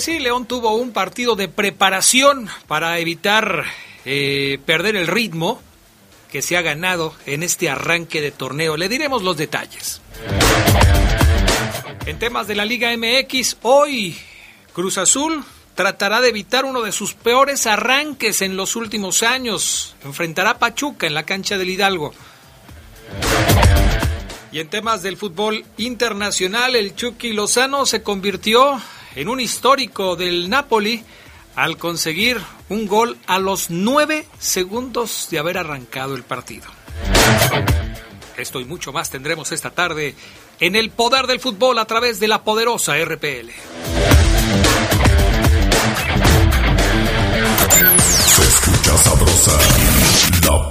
Sí, León tuvo un partido de preparación para evitar eh, perder el ritmo que se ha ganado en este arranque de torneo. Le diremos los detalles. En temas de la Liga MX, hoy Cruz Azul tratará de evitar uno de sus peores arranques en los últimos años. Enfrentará a Pachuca en la cancha del Hidalgo. Y en temas del fútbol internacional, el Chucky Lozano se convirtió en un histórico del Napoli al conseguir un gol a los nueve segundos de haber arrancado el partido. Esto y mucho más tendremos esta tarde en el poder del fútbol a través de la poderosa RPL. Se escucha sabrosa,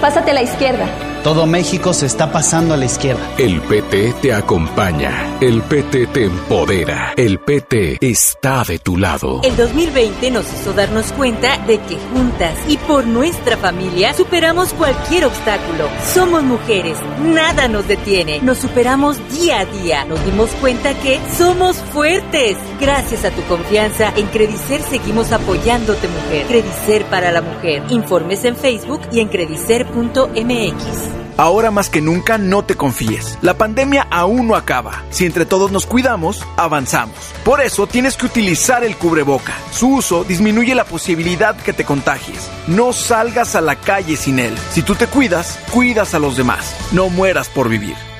Pásate a la izquierda. Todo México se está pasando a la izquierda. El PT te acompaña. El PT te empodera. El PT está de tu lado. El 2020 nos hizo darnos cuenta de que juntas y por nuestra familia superamos cualquier obstáculo. Somos mujeres, nada nos detiene. Nos superamos día a día. Nos dimos cuenta que somos fuertes. Gracias a tu confianza, en Credicer seguimos apoyándote, mujer. Credicer para la mujer. Informes en Facebook y en credicer.mx. Ahora más que nunca no te confíes. La pandemia aún no acaba. Si entre todos nos cuidamos, avanzamos. Por eso tienes que utilizar el cubreboca. Su uso disminuye la posibilidad que te contagies. No salgas a la calle sin él. Si tú te cuidas, cuidas a los demás. No mueras por vivir.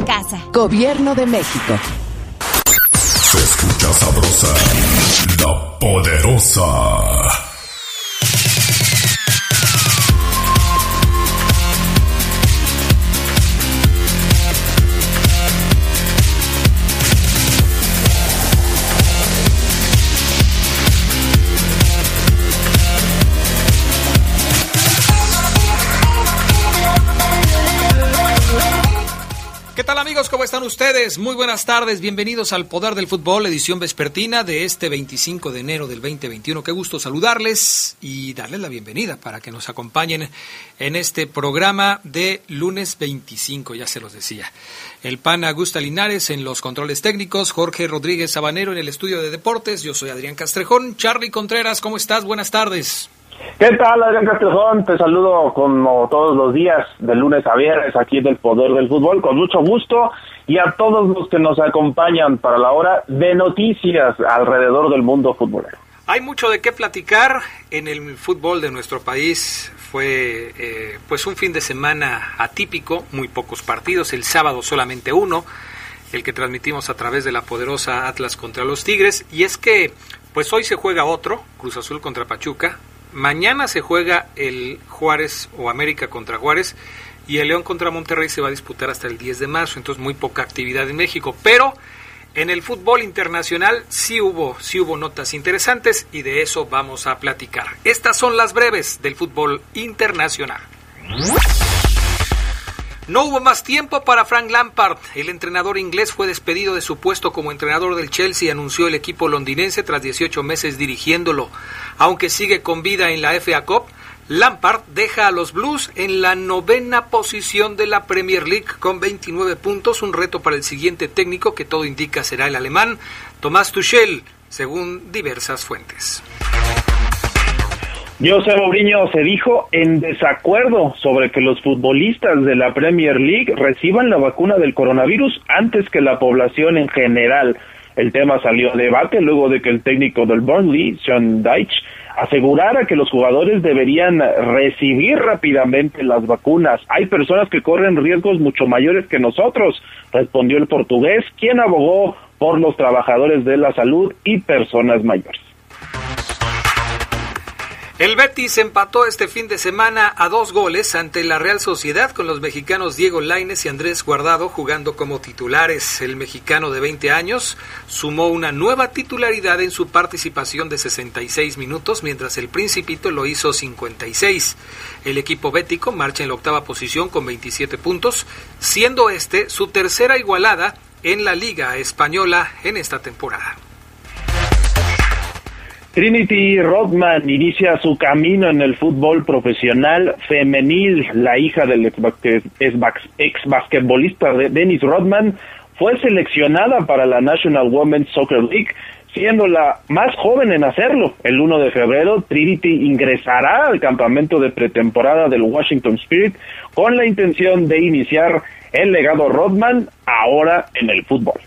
en casa. Gobierno de México. Se escucha sabrosa, la poderosa. ¿Qué tal amigos? ¿Cómo están ustedes? Muy buenas tardes, bienvenidos al Poder del Fútbol, edición vespertina de este 25 de enero del 2021. Qué gusto saludarles y darles la bienvenida para que nos acompañen en este programa de lunes 25, ya se los decía. El PAN Augusta Linares en los controles técnicos, Jorge Rodríguez Sabanero en el estudio de deportes, yo soy Adrián Castrejón. Charlie Contreras, ¿cómo estás? Buenas tardes. ¿Qué tal, Adrián Castrejón? Te saludo como todos los días, de lunes a viernes, aquí en el Poder del Fútbol, con mucho gusto, y a todos los que nos acompañan para la hora de noticias alrededor del mundo futbolero. Hay mucho de qué platicar en el fútbol de nuestro país. Fue eh, pues un fin de semana atípico, muy pocos partidos, el sábado solamente uno, el que transmitimos a través de la poderosa Atlas contra los Tigres, y es que pues hoy se juega otro, Cruz Azul contra Pachuca, Mañana se juega el Juárez o América contra Juárez y el León contra Monterrey se va a disputar hasta el 10 de marzo, entonces muy poca actividad en México, pero en el fútbol internacional sí hubo, sí hubo notas interesantes y de eso vamos a platicar. Estas son las breves del fútbol internacional. No hubo más tiempo para Frank Lampard. El entrenador inglés fue despedido de su puesto como entrenador del Chelsea, anunció el equipo londinense tras 18 meses dirigiéndolo. Aunque sigue con vida en la FA Cup, Lampard deja a los Blues en la novena posición de la Premier League con 29 puntos, un reto para el siguiente técnico que todo indica será el alemán Tomás Tuchel, según diversas fuentes. José Mourinho se dijo en desacuerdo sobre que los futbolistas de la Premier League reciban la vacuna del coronavirus antes que la población en general. El tema salió a debate luego de que el técnico del Burnley, Sean Dyche, asegurara que los jugadores deberían recibir rápidamente las vacunas. Hay personas que corren riesgos mucho mayores que nosotros, respondió el portugués, quien abogó por los trabajadores de la salud y personas mayores. El Betis empató este fin de semana a dos goles ante la Real Sociedad con los mexicanos Diego Laines y Andrés Guardado jugando como titulares. El mexicano de 20 años sumó una nueva titularidad en su participación de 66 minutos, mientras el Principito lo hizo 56. El equipo bético marcha en la octava posición con 27 puntos, siendo este su tercera igualada en la Liga Española en esta temporada. Trinity Rodman inicia su camino en el fútbol profesional femenil. La hija del ex basquetbolista Dennis Rodman fue seleccionada para la National Women's Soccer League, siendo la más joven en hacerlo. El 1 de febrero, Trinity ingresará al campamento de pretemporada del Washington Spirit con la intención de iniciar el legado Rodman ahora en el fútbol.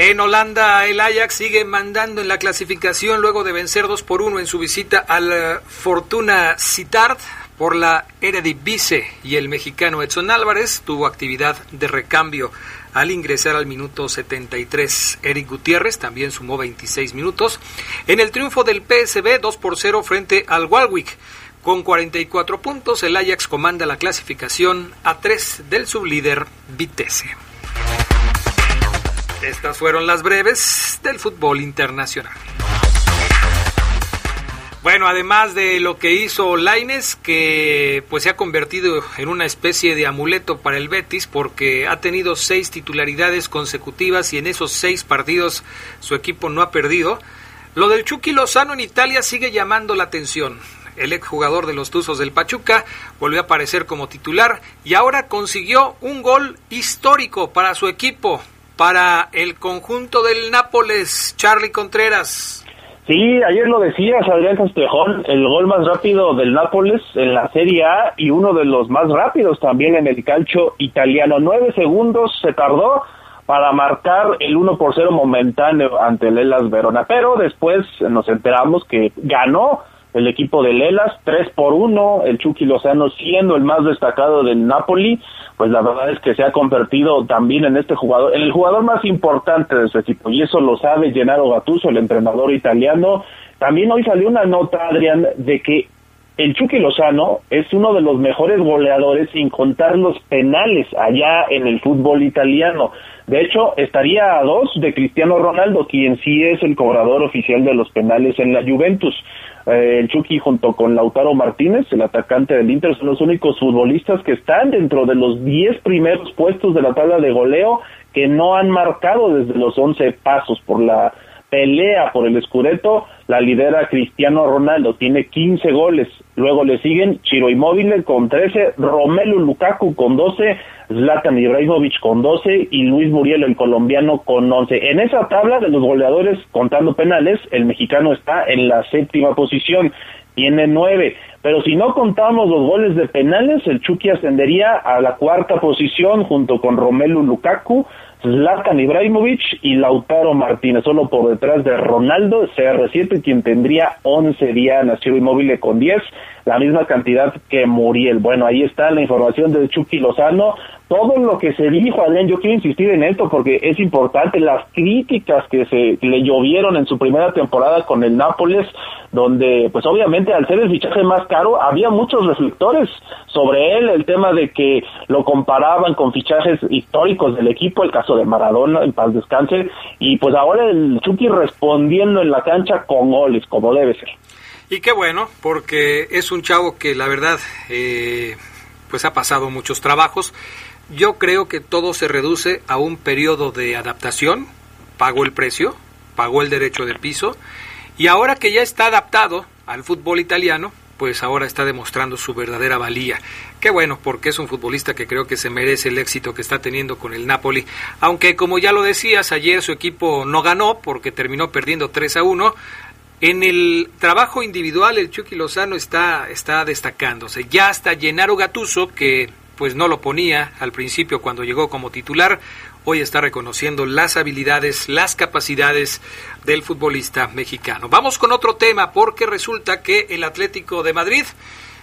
En Holanda, el Ajax sigue mandando en la clasificación luego de vencer 2 por 1 en su visita al eh, Fortuna Sittard por la Eredivisie y el mexicano Edson Álvarez tuvo actividad de recambio al ingresar al minuto 73. Eric Gutiérrez también sumó 26 minutos en el triunfo del PSB 2 por 0 frente al Walwick. Con 44 puntos, el Ajax comanda la clasificación a 3 del sublíder Vitesse. Estas fueron las breves del fútbol internacional. Bueno, además de lo que hizo Laines, que pues se ha convertido en una especie de amuleto para el Betis porque ha tenido seis titularidades consecutivas y en esos seis partidos su equipo no ha perdido. Lo del Chucky Lozano en Italia sigue llamando la atención. El exjugador de los Tuzos del Pachuca volvió a aparecer como titular y ahora consiguió un gol histórico para su equipo para el conjunto del Nápoles, Charlie Contreras. Sí, ayer lo decías, Adrián Castejón, el gol más rápido del Nápoles en la Serie A y uno de los más rápidos también en el calcio italiano. Nueve segundos se tardó para marcar el 1 por 0 momentáneo ante el Elas Verona, pero después nos enteramos que ganó el equipo de Lelas, 3 por 1, el Chucky Lozano siendo el más destacado del Napoli, pues la verdad es que se ha convertido también en este jugador, en el jugador más importante de su equipo, y eso lo sabe Gennaro Gattuso, el entrenador italiano. También hoy salió una nota, Adrián, de que el Chucky Lozano es uno de los mejores goleadores sin contar los penales allá en el fútbol italiano. De hecho, estaría a dos de Cristiano Ronaldo, quien sí es el cobrador oficial de los penales en la Juventus. Eh, el Chucky junto con Lautaro Martínez, el atacante del Inter, son los únicos futbolistas que están dentro de los 10 primeros puestos de la tabla de goleo que no han marcado desde los 11 pasos por la pelea por el Scudetto, la lidera Cristiano Ronaldo, tiene 15 goles. Luego le siguen Chiro Immobile con 13, Romelu Lukaku con 12, Zlatan Ibrahimovic con 12 y Luis Muriel, el colombiano, con 11. En esa tabla de los goleadores contando penales, el mexicano está en la séptima posición, tiene 9. Pero si no contamos los goles de penales, el Chucky ascendería a la cuarta posición junto con Romelu Lukaku, Zlatan Ibrahimovic y Lautaro Martínez, solo por detrás de Ronaldo, CR7, quien tendría 11 dianas, Chiro Inmóvil con 10, la misma cantidad que Muriel. Bueno, ahí está la información de Chucky Lozano, todo lo que se dijo, Adrián, yo quiero insistir en esto porque es importante, las críticas que se le llovieron en su primera temporada con el Nápoles, donde pues obviamente al ser el fichaje más caro había muchos reflectores sobre él, el tema de que lo comparaban con fichajes históricos del equipo, el caso de Maradona, en paz descanse, y pues ahora el Chucky respondiendo en la cancha con goles, como debe ser. Y qué bueno, porque es un chavo que la verdad eh, pues ha pasado muchos trabajos yo creo que todo se reduce a un periodo de adaptación, pagó el precio, pagó el derecho de piso, y ahora que ya está adaptado, al fútbol italiano, pues ahora está demostrando su verdadera valía. Qué bueno, porque es un futbolista que creo que se merece el éxito que está teniendo con el Napoli. Aunque, como ya lo decías, ayer su equipo no ganó porque terminó perdiendo 3 a 1. En el trabajo individual, el Chucky Lozano está, está destacándose. Ya hasta Gennaro Gatuso, que pues no lo ponía al principio cuando llegó como titular, hoy está reconociendo las habilidades, las capacidades del futbolista mexicano. Vamos con otro tema porque resulta que el Atlético de Madrid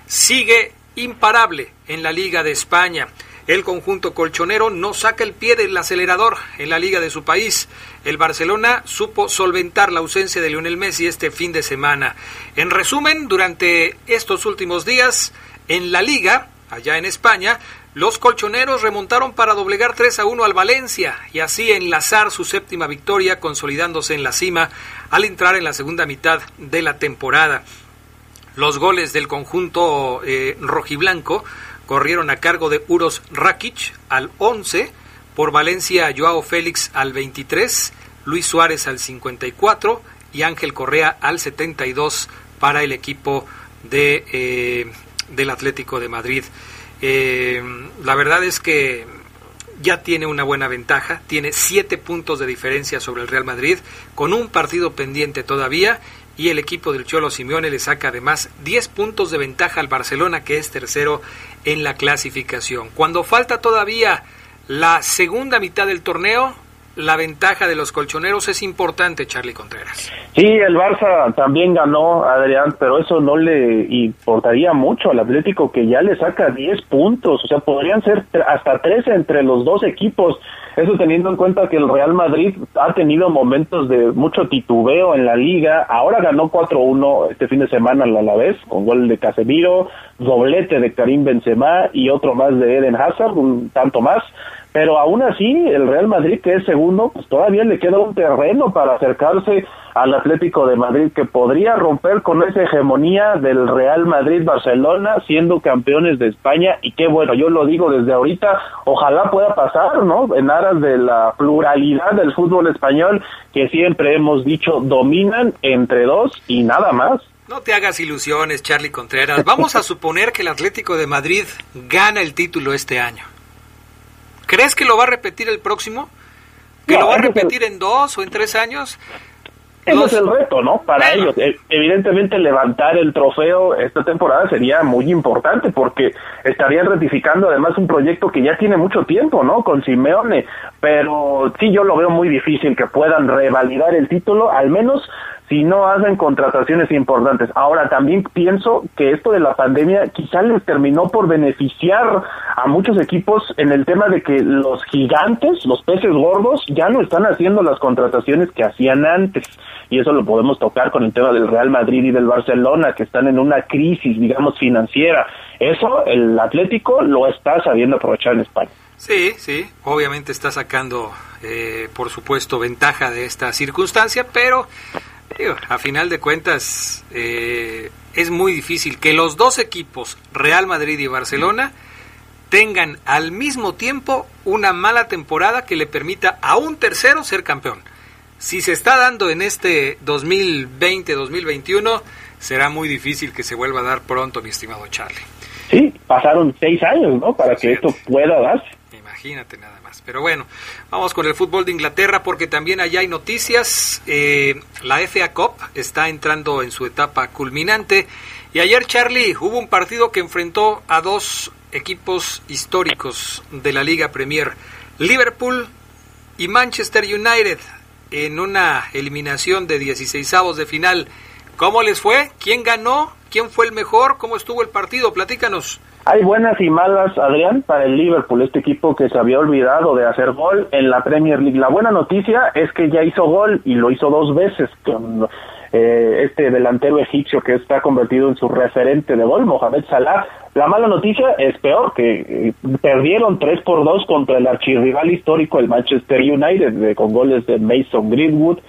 sigue imparable en la Liga de España. El conjunto colchonero no saca el pie del acelerador en la liga de su país. El Barcelona supo solventar la ausencia de Lionel Messi este fin de semana. En resumen, durante estos últimos días, en la liga, allá en España, los colchoneros remontaron para doblegar 3 a 1 al Valencia y así enlazar su séptima victoria, consolidándose en la cima al entrar en la segunda mitad de la temporada. Los goles del conjunto eh, rojiblanco corrieron a cargo de Uros Rakic al 11, por Valencia Joao Félix al 23, Luis Suárez al 54 y Ángel Correa al 72 para el equipo de, eh, del Atlético de Madrid. Eh, la verdad es que ya tiene una buena ventaja, tiene siete puntos de diferencia sobre el Real Madrid, con un partido pendiente todavía, y el equipo del Cholo Simeone le saca además 10 puntos de ventaja al Barcelona, que es tercero en la clasificación. Cuando falta todavía la segunda mitad del torneo, la ventaja de los colchoneros es importante, Charlie Contreras. Sí, el Barça también ganó, Adrián, pero eso no le importaría mucho al Atlético que ya le saca 10 puntos, o sea, podrían ser hasta 13 entre los dos equipos. Eso teniendo en cuenta que el Real Madrid ha tenido momentos de mucho titubeo en la liga, ahora ganó 4-1 este fin de semana a la vez, con gol de Casemiro, doblete de Karim Benzema y otro más de Eden Hazard, un tanto más pero aún así el Real Madrid que es segundo pues todavía le queda un terreno para acercarse al Atlético de Madrid que podría romper con esa hegemonía del Real Madrid Barcelona siendo campeones de España y qué bueno yo lo digo desde ahorita ojalá pueda pasar no en aras de la pluralidad del fútbol español que siempre hemos dicho dominan entre dos y nada más no te hagas ilusiones, Charlie Contreras. Vamos a suponer que el Atlético de Madrid gana el título este año. ¿Crees que lo va a repetir el próximo? ¿Que lo va a repetir en dos o en tres años? Ese es el reto, ¿no? Para ellos. E, evidentemente levantar el trofeo esta temporada sería muy importante porque estarían ratificando además un proyecto que ya tiene mucho tiempo, ¿no? Con Simeone. Pero sí, yo lo veo muy difícil que puedan revalidar el título, al menos si no hacen contrataciones importantes. Ahora, también pienso que esto de la pandemia quizá les terminó por beneficiar a muchos equipos en el tema de que los gigantes, los peces gordos, ya no están haciendo las contrataciones que hacían antes. Y eso lo podemos tocar con el tema del Real Madrid y del Barcelona, que están en una crisis, digamos, financiera. Eso el Atlético lo está sabiendo aprovechar en España. Sí, sí, obviamente está sacando, eh, por supuesto, ventaja de esta circunstancia, pero a final de cuentas, eh, es muy difícil que los dos equipos, Real Madrid y Barcelona, tengan al mismo tiempo una mala temporada que le permita a un tercero ser campeón. Si se está dando en este 2020-2021, será muy difícil que se vuelva a dar pronto, mi estimado Charlie. Sí, pasaron seis años, ¿no? Para que esto pueda darse. Imagínate nada Pero bueno, vamos con el fútbol de Inglaterra porque también allá hay noticias. Eh, la FA Cup está entrando en su etapa culminante. Y ayer, Charlie, hubo un partido que enfrentó a dos equipos históricos de la Liga Premier, Liverpool y Manchester United, en una eliminación de 16 avos de final. ¿Cómo les fue? ¿Quién ganó? ¿Quién fue el mejor? ¿Cómo estuvo el partido? Platícanos. Hay buenas y malas, Adrián, para el Liverpool, este equipo que se había olvidado de hacer gol en la Premier League. La buena noticia es que ya hizo gol y lo hizo dos veces con eh, este delantero egipcio que está convertido en su referente de gol, Mohamed Salah. La mala noticia es peor, que eh, perdieron 3 por 2 contra el archirrival histórico, el Manchester United, con goles de Mason Greenwood,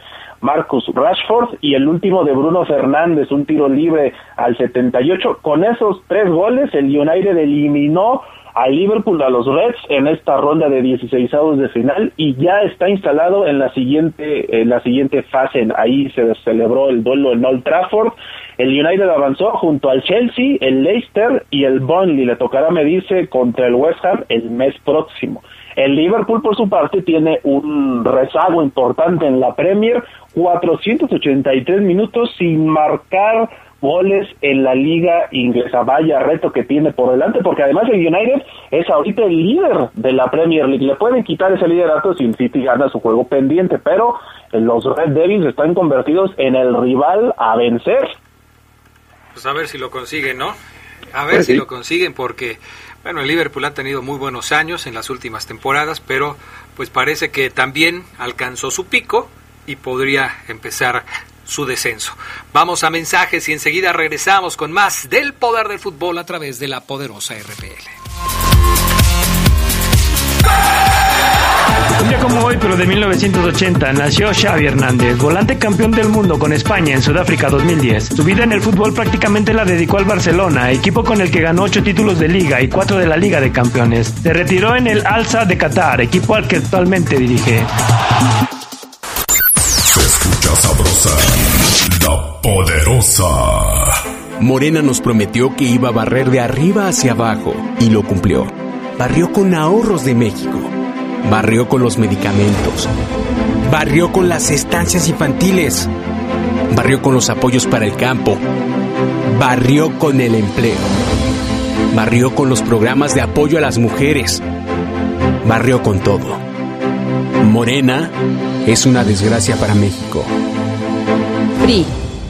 Marcus Rashford y el último de Bruno Fernández, un tiro libre al 78. Con esos tres goles, el United eliminó a Liverpool, a los Reds, en esta ronda de 16 de final y ya está instalado en la siguiente, en la siguiente fase. Ahí se celebró el duelo en Old Trafford. El United avanzó junto al Chelsea, el Leicester y el Burnley. Le tocará medirse contra el West Ham el mes próximo. El Liverpool, por su parte, tiene un rezago importante en la Premier, 483 minutos sin marcar goles en la liga inglesa. Vaya reto que tiene por delante, porque además el United es ahorita el líder de la Premier League. Le pueden quitar ese liderato si el City gana su juego pendiente, pero los Red Devils están convertidos en el rival a vencer. Pues a ver si lo consiguen, ¿no? A ver pues si lo consiguen, porque bueno, el Liverpool ha tenido muy buenos años en las últimas temporadas, pero pues parece que también alcanzó su pico y podría empezar su descenso. Vamos a mensajes y enseguida regresamos con más del poder del fútbol a través de la poderosa RPL. Un día como hoy, pero de 1980, nació Xavi Hernández, volante campeón del mundo con España en Sudáfrica 2010. Su vida en el fútbol prácticamente la dedicó al Barcelona, equipo con el que ganó ocho títulos de liga y cuatro de la Liga de Campeones. Se retiró en el Alza de Qatar, equipo al que actualmente dirige. Se escucha sabrosa, la poderosa. Morena nos prometió que iba a barrer de arriba hacia abajo y lo cumplió. Barrió con ahorros de México Barrió con los medicamentos. Barrió con las estancias infantiles. Barrió con los apoyos para el campo. Barrió con el empleo. Barrió con los programas de apoyo a las mujeres. Barrió con todo. Morena es una desgracia para México. PRI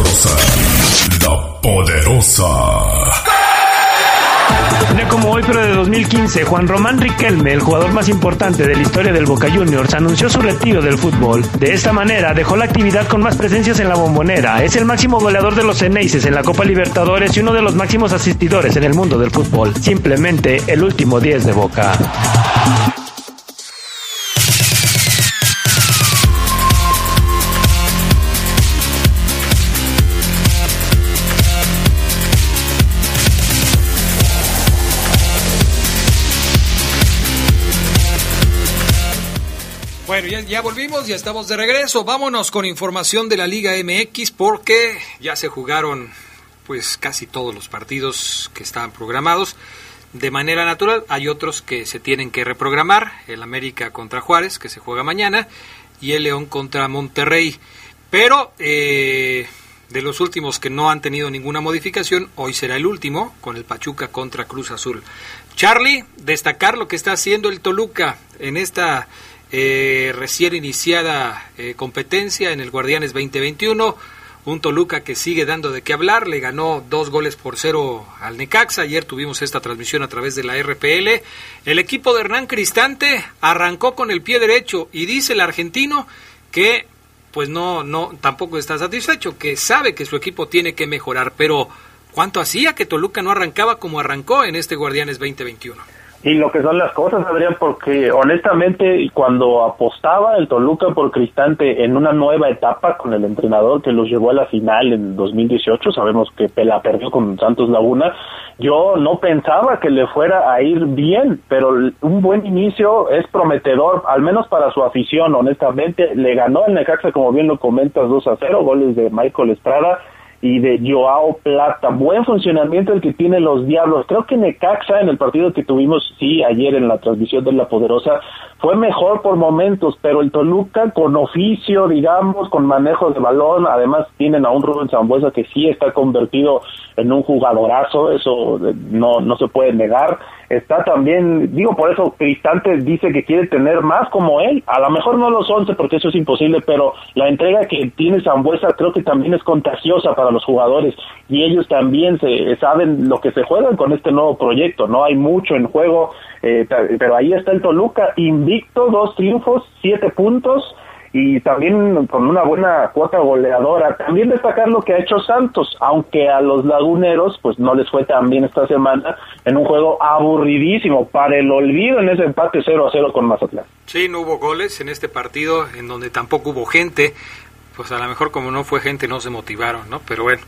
la poderosa. Un como hoy, pero de 2015, Juan Román Riquelme, el jugador más importante de la historia del Boca Juniors, anunció su retiro del fútbol. De esta manera, dejó la actividad con más presencias en la bombonera. Es el máximo goleador de los Eneises en la Copa Libertadores y uno de los máximos asistidores en el mundo del fútbol. Simplemente el último 10 de Boca. Ya, volvimos, ya estamos de regreso. Vámonos con información de la Liga MX porque ya se jugaron pues casi todos los partidos que estaban programados de manera natural. Hay otros que se tienen que reprogramar, el América contra Juárez, que se juega mañana, y el León contra Monterrey. Pero eh, de los últimos que no han tenido ninguna modificación, hoy será el último, con el Pachuca contra Cruz Azul. Charlie, destacar lo que está haciendo el Toluca en esta eh, recién iniciada eh, competencia en el Guardianes 2021. Un Toluca que sigue dando de qué hablar, le ganó dos goles por cero al Necaxa. Ayer tuvimos esta transmisión a través de la RPL. El equipo de Hernán Cristante arrancó con el pie derecho y dice el argentino que pues no, no, tampoco está satisfecho, que sabe que su equipo tiene que mejorar, pero ¿cuánto hacía que Toluca no arrancaba como arrancó en este Guardianes 2021? Y lo que son las cosas, Adrián, porque honestamente cuando apostaba el Toluca por Cristante en una nueva etapa con el entrenador que los llevó a la final en 2018, sabemos que la perdió con Santos Laguna, yo no pensaba que le fuera a ir bien, pero un buen inicio es prometedor, al menos para su afición, honestamente, le ganó el Necaxa, como bien lo comentas, 2 a 0, goles de Michael Estrada, y de Joao Plata. Buen funcionamiento el que tienen los Diablos. Creo que Necaxa en el partido que tuvimos, sí, ayer en la transmisión de La Poderosa, fue mejor por momentos, pero el Toluca con oficio, digamos, con manejo de balón, además tienen a un Rubén Zambuesa que sí está convertido en un jugadorazo, eso no, no se puede negar. Está también, digo, por eso Cristante dice que quiere tener más como él, a lo mejor no los 11 porque eso es imposible, pero la entrega que tiene Zambuesa creo que también es contagiosa para los jugadores y ellos también se saben lo que se juegan con este nuevo proyecto, no hay mucho en juego, eh, pero ahí está el Toluca, invicto, dos triunfos, siete puntos y también con una buena cuota goleadora. También destacar lo que ha hecho Santos, aunque a los laguneros pues no les fue tan bien esta semana en un juego aburridísimo para el olvido en ese empate 0 a 0 con Mazatlán. Sí, no hubo goles en este partido en donde tampoco hubo gente. Pues a lo mejor como no fue gente no se motivaron, ¿no? Pero bueno,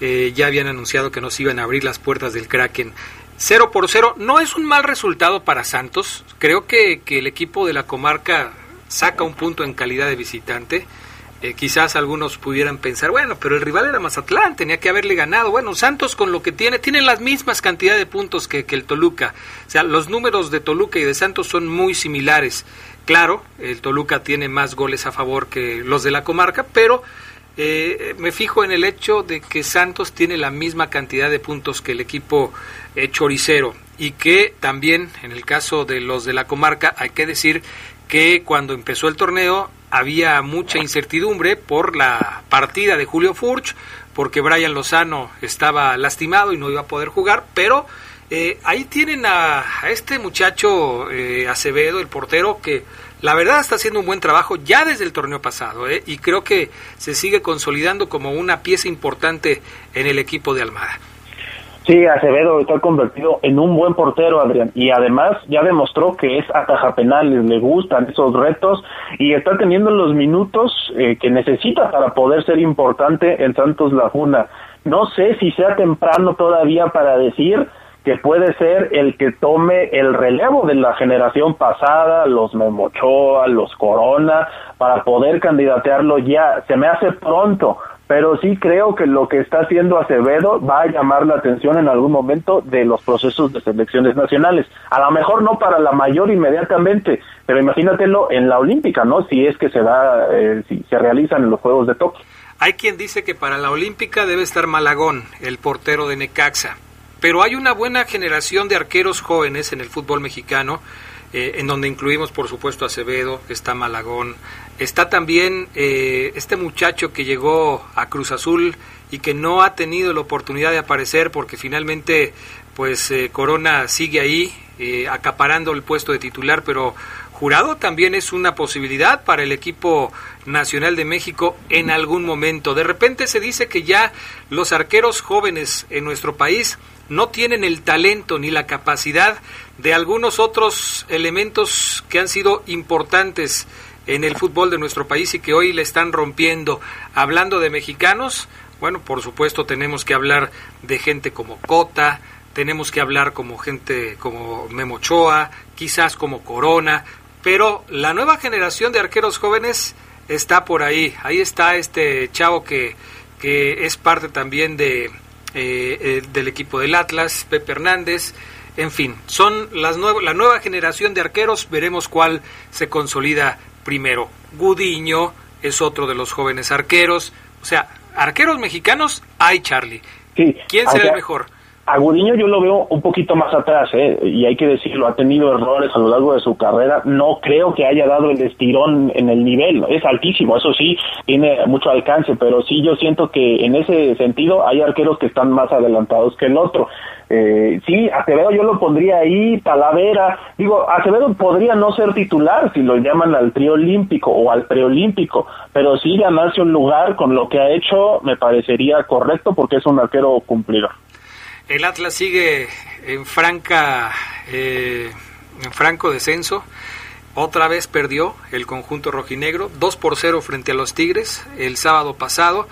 eh, ya habían anunciado que nos iban a abrir las puertas del Kraken. 0 por 0 no es un mal resultado para Santos. Creo que, que el equipo de la comarca saca un punto en calidad de visitante. Eh, quizás algunos pudieran pensar, bueno, pero el rival era Mazatlán, tenía que haberle ganado. Bueno, Santos con lo que tiene, tiene las mismas cantidades de puntos que, que, el Toluca. O sea, los números de Toluca y de Santos son muy similares. Claro, el Toluca tiene más goles a favor que los de la comarca, pero eh, me fijo en el hecho de que Santos tiene la misma cantidad de puntos que el equipo eh, choricero y que también en el caso de los de la comarca hay que decir que cuando empezó el torneo había mucha incertidumbre por la partida de Julio Furch, porque Brian Lozano estaba lastimado y no iba a poder jugar, pero eh, ahí tienen a, este muchacho eh, Acevedo, el portero, que la verdad está haciendo un buen trabajo ya desde el torneo pasado, eh, y creo que se sigue consolidando como una pieza importante en el equipo de Almada. Sí, Acevedo está convertido en un buen portero, Adrián, y además ya demostró que es ataja penales, le gustan esos retos y está teniendo los minutos eh, que necesita para poder ser importante en Santos Laguna. No sé si sea temprano todavía para decir que puede ser el que tome el relevo de la generación pasada, los Memochoa, los Corona, para poder candidatearlo ya. Se me hace pronto, pero sí creo que lo que está haciendo Acevedo va a llamar la atención en algún momento de los procesos de selecciones nacionales. A lo mejor no para la mayor inmediatamente, pero imagínatelo en la olímpica, ¿no? Si es que se da, eh, si se realizan los Juegos de Tokio. Hay quien dice que para la olímpica debe estar Malagón, el portero de Necaxa, pero hay una buena generación de arqueros jóvenes en el fútbol mexicano eh, en donde incluimos por supuesto a Acevedo, está Malagón, está también eh, este muchacho que llegó a Cruz Azul y que no ha tenido la oportunidad de aparecer porque finalmente pues eh, Corona sigue ahí acaparando el puesto de titular, pero Jurado también es una posibilidad para el equipo nacional de México en algún momento. De repente se dice que ya los arqueros jóvenes en nuestro país no tienen el talento ni la capacidad de algunos otros elementos que han sido importantes en el fútbol de nuestro país y que hoy le están rompiendo. Hablando de mexicanos, bueno, por supuesto tenemos que hablar de gente como Cota, tenemos que hablar como gente como Memochoa, quizás como Corona, pero la nueva generación de arqueros jóvenes está por ahí. Ahí está este chavo que, que es parte también de eh, eh, del equipo del Atlas, Pepe Hernández, en fin, son las la nueva generación de arqueros, veremos cuál se consolida primero. Gudiño es otro de los jóvenes arqueros, o sea, arqueros mexicanos hay Charlie. ¿Quién será el mejor? A Gudiño yo lo veo un poquito más atrás, ¿eh? y hay que decirlo, ha tenido errores a lo largo de su carrera. No creo que haya dado el estirón en el nivel, es altísimo, eso sí, tiene mucho alcance, pero sí yo siento que en ese sentido hay arqueros que están más adelantados que el otro. Eh, sí, Acevedo yo lo pondría ahí, Talavera. Digo, Acevedo podría no ser titular si lo llaman al trío olímpico o al preolímpico, pero sí ganarse un lugar con lo que ha hecho me parecería correcto porque es un arquero cumplidor. El Atlas sigue en franca, eh, en franco descenso. Otra vez perdió el conjunto rojinegro, 2 por 0 frente a los Tigres el sábado pasado.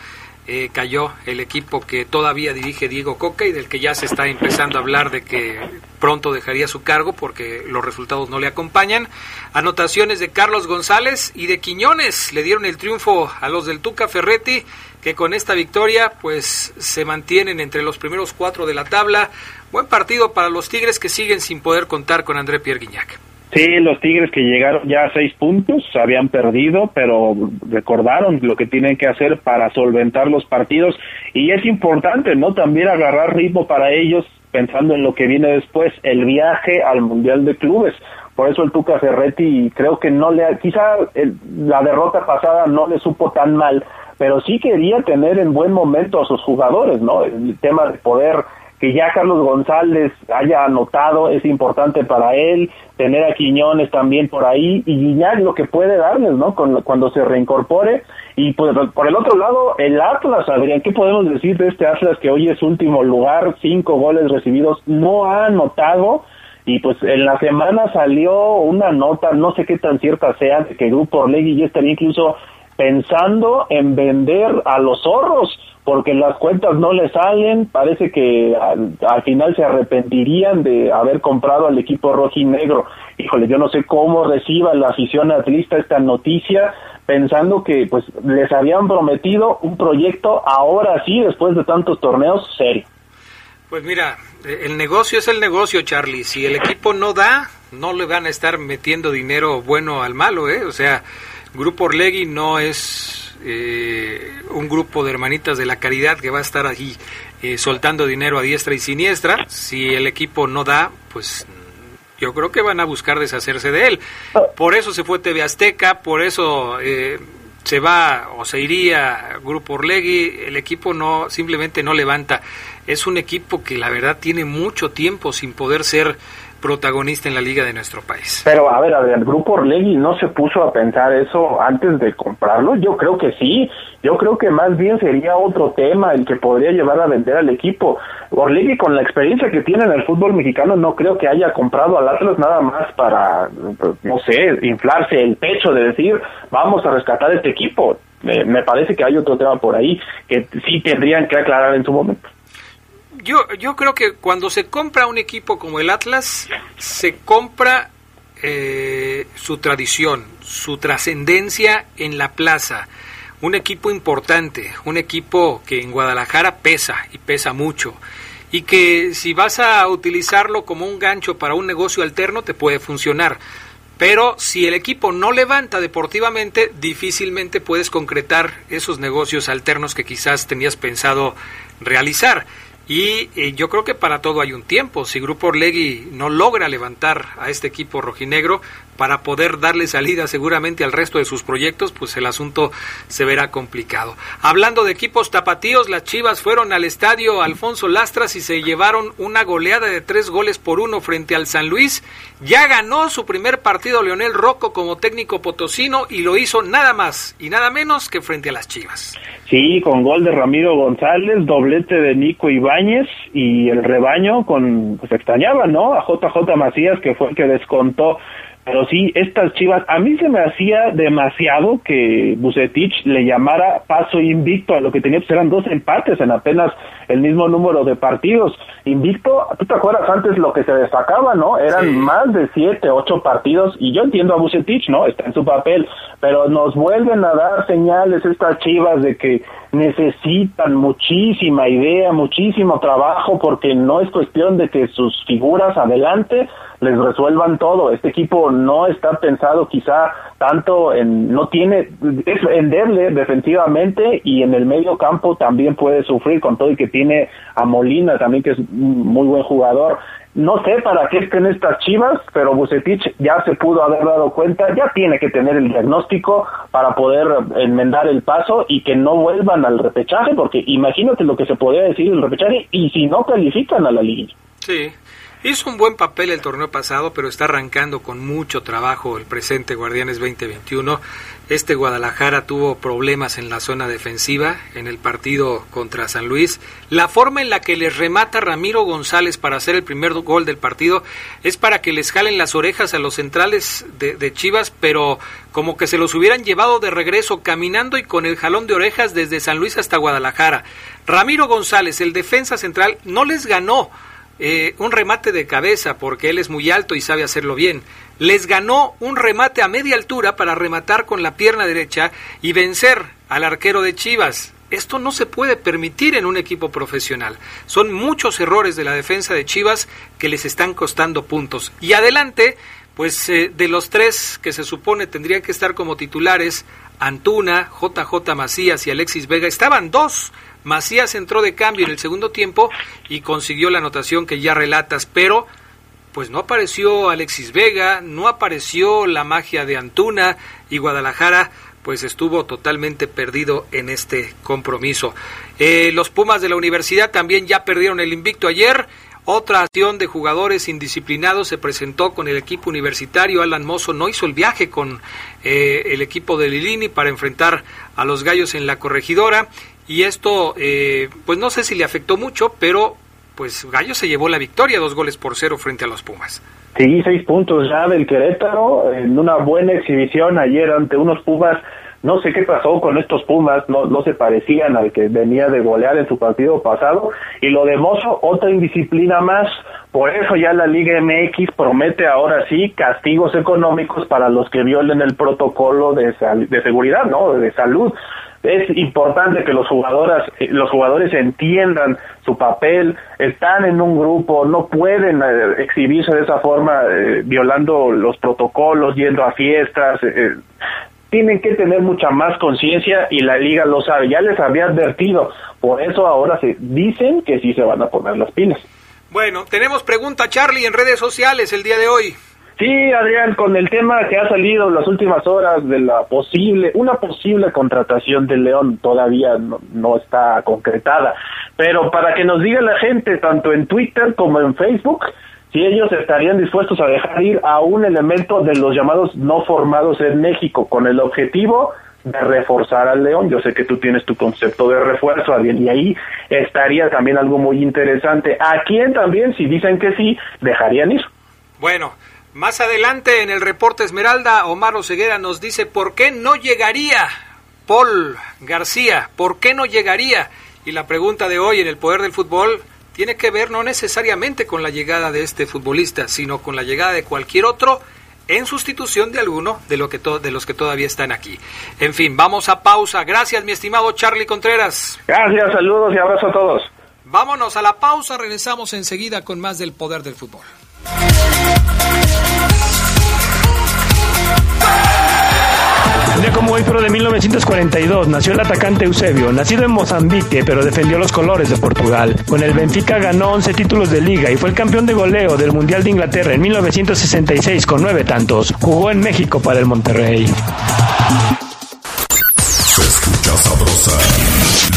Eh, cayó el equipo que todavía dirige Diego Coca y del que ya se está empezando a hablar de que pronto dejaría su cargo porque los resultados no le acompañan. Anotaciones de Carlos González y de Quiñones le dieron el triunfo a los del Tuca Ferretti, que con esta victoria pues se mantienen entre los primeros cuatro de la tabla. Buen partido para los Tigres que siguen sin poder contar con André Pierre Guignac. Sí, los Tigres que llegaron ya a seis puntos, habían perdido, pero recordaron lo que tienen que hacer para solventar los partidos y es importante, ¿no? También agarrar ritmo para ellos pensando en lo que viene después, el viaje al Mundial de Clubes. Por eso el Tuca Ferretti creo que no le, quizá la derrota pasada no le supo tan mal, pero sí quería tener en buen momento a sus jugadores, ¿no? El tema de poder que ya Carlos González haya anotado es importante para él, tener a Quiñones también por ahí y Guiñac lo que puede darles, ¿no? cuando se reincorpore. Y pues, por el otro lado, el Atlas, Adrián, ¿qué podemos decir de este Atlas que hoy es último lugar, cinco goles recibidos, no ha anotado? Y pues en la semana salió una nota, no sé qué tan cierta sea, que Grupo Orlegui ya estaría incluso pensando en vender a los zorros porque las cuentas no le salen, parece que al, final se arrepentirían de haber comprado al equipo rojo y negro. Híjole, yo no sé cómo reciba la afición atlista esta noticia, pensando que pues les habían prometido un proyecto ahora sí, después de tantos torneos, serio. Pues mira, el negocio es el negocio, Charlie. Si el equipo no da, no le van a estar metiendo dinero bueno al malo, ¿eh? O sea, Grupo Orlegui no es eh, un grupo de hermanitas de la caridad que va a estar allí eh, soltando dinero a diestra y siniestra. Si el equipo no da, pues yo creo que van a buscar deshacerse de él. Por eso se fue TV Azteca, por eso eh, se va o se iría Grupo Orlegui. El equipo no simplemente no levanta. Es un equipo que la verdad tiene mucho tiempo sin poder ser protagonista en la liga de nuestro país. Pero a ver, el grupo Orlegui no se puso a pensar eso antes de comprarlo. Yo creo que sí. Yo creo que más bien sería otro tema el que podría llevar a vender al equipo. Orlegui con la experiencia que tiene en el fútbol mexicano no creo que haya comprado al Atlas nada más para, no sé, inflarse el pecho de decir vamos a rescatar este equipo. me parece que hay otro tema por ahí que sí tendrían que aclarar en su momento yo, yo creo que cuando se compra un equipo como el Atlas, se compra eh, su tradición, su trascendencia en la plaza. Un equipo importante, un equipo que en Guadalajara pesa y pesa mucho. Y que si vas a utilizarlo como un gancho para un negocio alterno, te puede funcionar. Pero si el equipo no levanta deportivamente, difícilmente puedes concretar esos negocios alternos que quizás tenías pensado realizar. Y eh, yo creo que para todo hay un tiempo. Si Grupo Orlegui no logra levantar a este equipo rojinegro, para poder darle salida seguramente al resto de sus proyectos, pues el asunto se verá complicado. Hablando de equipos tapatíos, las Chivas fueron al estadio Alfonso Lastras y se llevaron una goleada de tres goles por uno frente al San Luis. Ya ganó su primer partido Leonel Rocco como técnico potosino y lo hizo nada más y nada menos que frente a las Chivas. Sí, con gol de Ramiro González, doblete de Nico Ibáñez y el rebaño con, pues extrañaba, ¿no? A JJ Macías que fue el que descontó pero sí, estas chivas, a mí se me hacía demasiado que Bucetich le llamara paso invicto a lo que tenía, pues eran dos empates en apenas el mismo número de partidos. Invicto, tú te acuerdas antes lo que se destacaba, ¿no? Eran más de siete, ocho partidos, y yo entiendo a Bucetich, ¿no? Está en su papel, pero nos vuelven a dar señales estas chivas de que necesitan muchísima idea, muchísimo trabajo, porque no es cuestión de que sus figuras adelante les resuelvan todo. Este equipo no está pensado quizá tanto en, no tiene, es endeble defensivamente y en el medio campo también puede sufrir con todo y que tiene a Molina también que es un muy buen jugador. No sé para qué estén estas chivas, pero Bucetich ya se pudo haber dado cuenta, ya tiene que tener el diagnóstico para poder enmendar el paso y que no vuelvan al repechaje, porque imagínate lo que se podría decir el repechaje y si no califican a la liga. Sí, Hizo un buen papel el torneo pasado, pero está arrancando con mucho trabajo el presente Guardianes 2021. Este Guadalajara tuvo problemas en la zona defensiva en el partido contra San Luis. La forma en la que les remata Ramiro González para hacer el primer gol del partido es para que les jalen las orejas a los centrales de, de Chivas, pero como que se los hubieran llevado de regreso caminando y con el jalón de orejas desde San Luis hasta Guadalajara. Ramiro González, el defensa central, no les ganó eh, un remate de cabeza porque él es muy alto y sabe hacerlo bien. Les ganó un remate a media altura para rematar con la pierna derecha y vencer al arquero de Chivas. Esto no se puede permitir en un equipo profesional. Son muchos errores de la defensa de Chivas que les están costando puntos. Y adelante, pues eh, de los tres que se supone tendrían que estar como titulares, Antuna, JJ Macías y Alexis Vega, estaban dos Macías entró de cambio en el segundo tiempo y consiguió la anotación que ya relatas, pero pues no apareció Alexis Vega, no apareció la magia de Antuna y Guadalajara pues estuvo totalmente perdido en este compromiso. Eh, los Pumas de la universidad también ya perdieron el invicto ayer. Otra acción de jugadores indisciplinados se presentó con el equipo universitario. Alan Mozo no hizo el viaje con eh, el equipo de Lilini para enfrentar a los gallos en la corregidora y esto eh, pues no sé si le afectó mucho, pero pues Gallo se llevó la victoria, dos goles por cero frente a los Pumas. Sí, seis puntos ya del Querétaro en una buena exhibición ayer ante unos Pumas. No sé qué pasó con estos Pumas, no, no se parecían al que venía de golear en su partido pasado. Y lo de Mozo, otra indisciplina más. Por eso ya la Liga MX promete ahora sí castigos económicos para los que violen el protocolo de, de seguridad, ¿no? De salud es importante que los jugadores, eh, los jugadores entiendan su papel, están en un grupo, no pueden eh, exhibirse de esa forma, eh, violando los protocolos, yendo a fiestas. tienen que tener mucha más conciencia y la liga lo sabe, ya les había advertido, por eso ahora se dicen que sí se van a poner las pilas. Bueno, tenemos pregunta Charlie en redes sociales el día de hoy. Sí, Adrián, con el tema que ha salido en las últimas horas de la posible, una posible contratación de León todavía no, está concretada, pero para que nos diga la gente, tanto en Twitter como en Facebook, si ellos estarían dispuestos a dejar ir a un elemento de los llamados no formados en México, con el objetivo de reforzar al León. Yo sé que tú tienes tu concepto de refuerzo, y ahí estaría también algo muy interesante. ¿A quién también, si dicen que sí, dejarían ir? Bueno, más adelante en el reporte Esmeralda, Omar Oseguera nos dice por qué no llegaría Paul García, por qué no llegaría. Y la pregunta de hoy en el poder del fútbol tiene que ver no necesariamente con la llegada de este futbolista, sino con la llegada de cualquier otro en sustitución de alguno de, lo que de los que todavía están aquí. En fin, vamos a pausa. Gracias, mi estimado Charlie Contreras. Gracias, saludos y abrazo a todos. Vámonos a la pausa, regresamos enseguida con más del poder del fútbol. Como hoy, pero de 1942, nació el atacante Eusebio, nacido en Mozambique, pero defendió los colores de Portugal. Con el Benfica ganó 11 títulos de liga y fue el campeón de goleo del Mundial de Inglaterra en 1966 con nueve tantos. Jugó en México para el Monterrey. Se escucha sabrosa,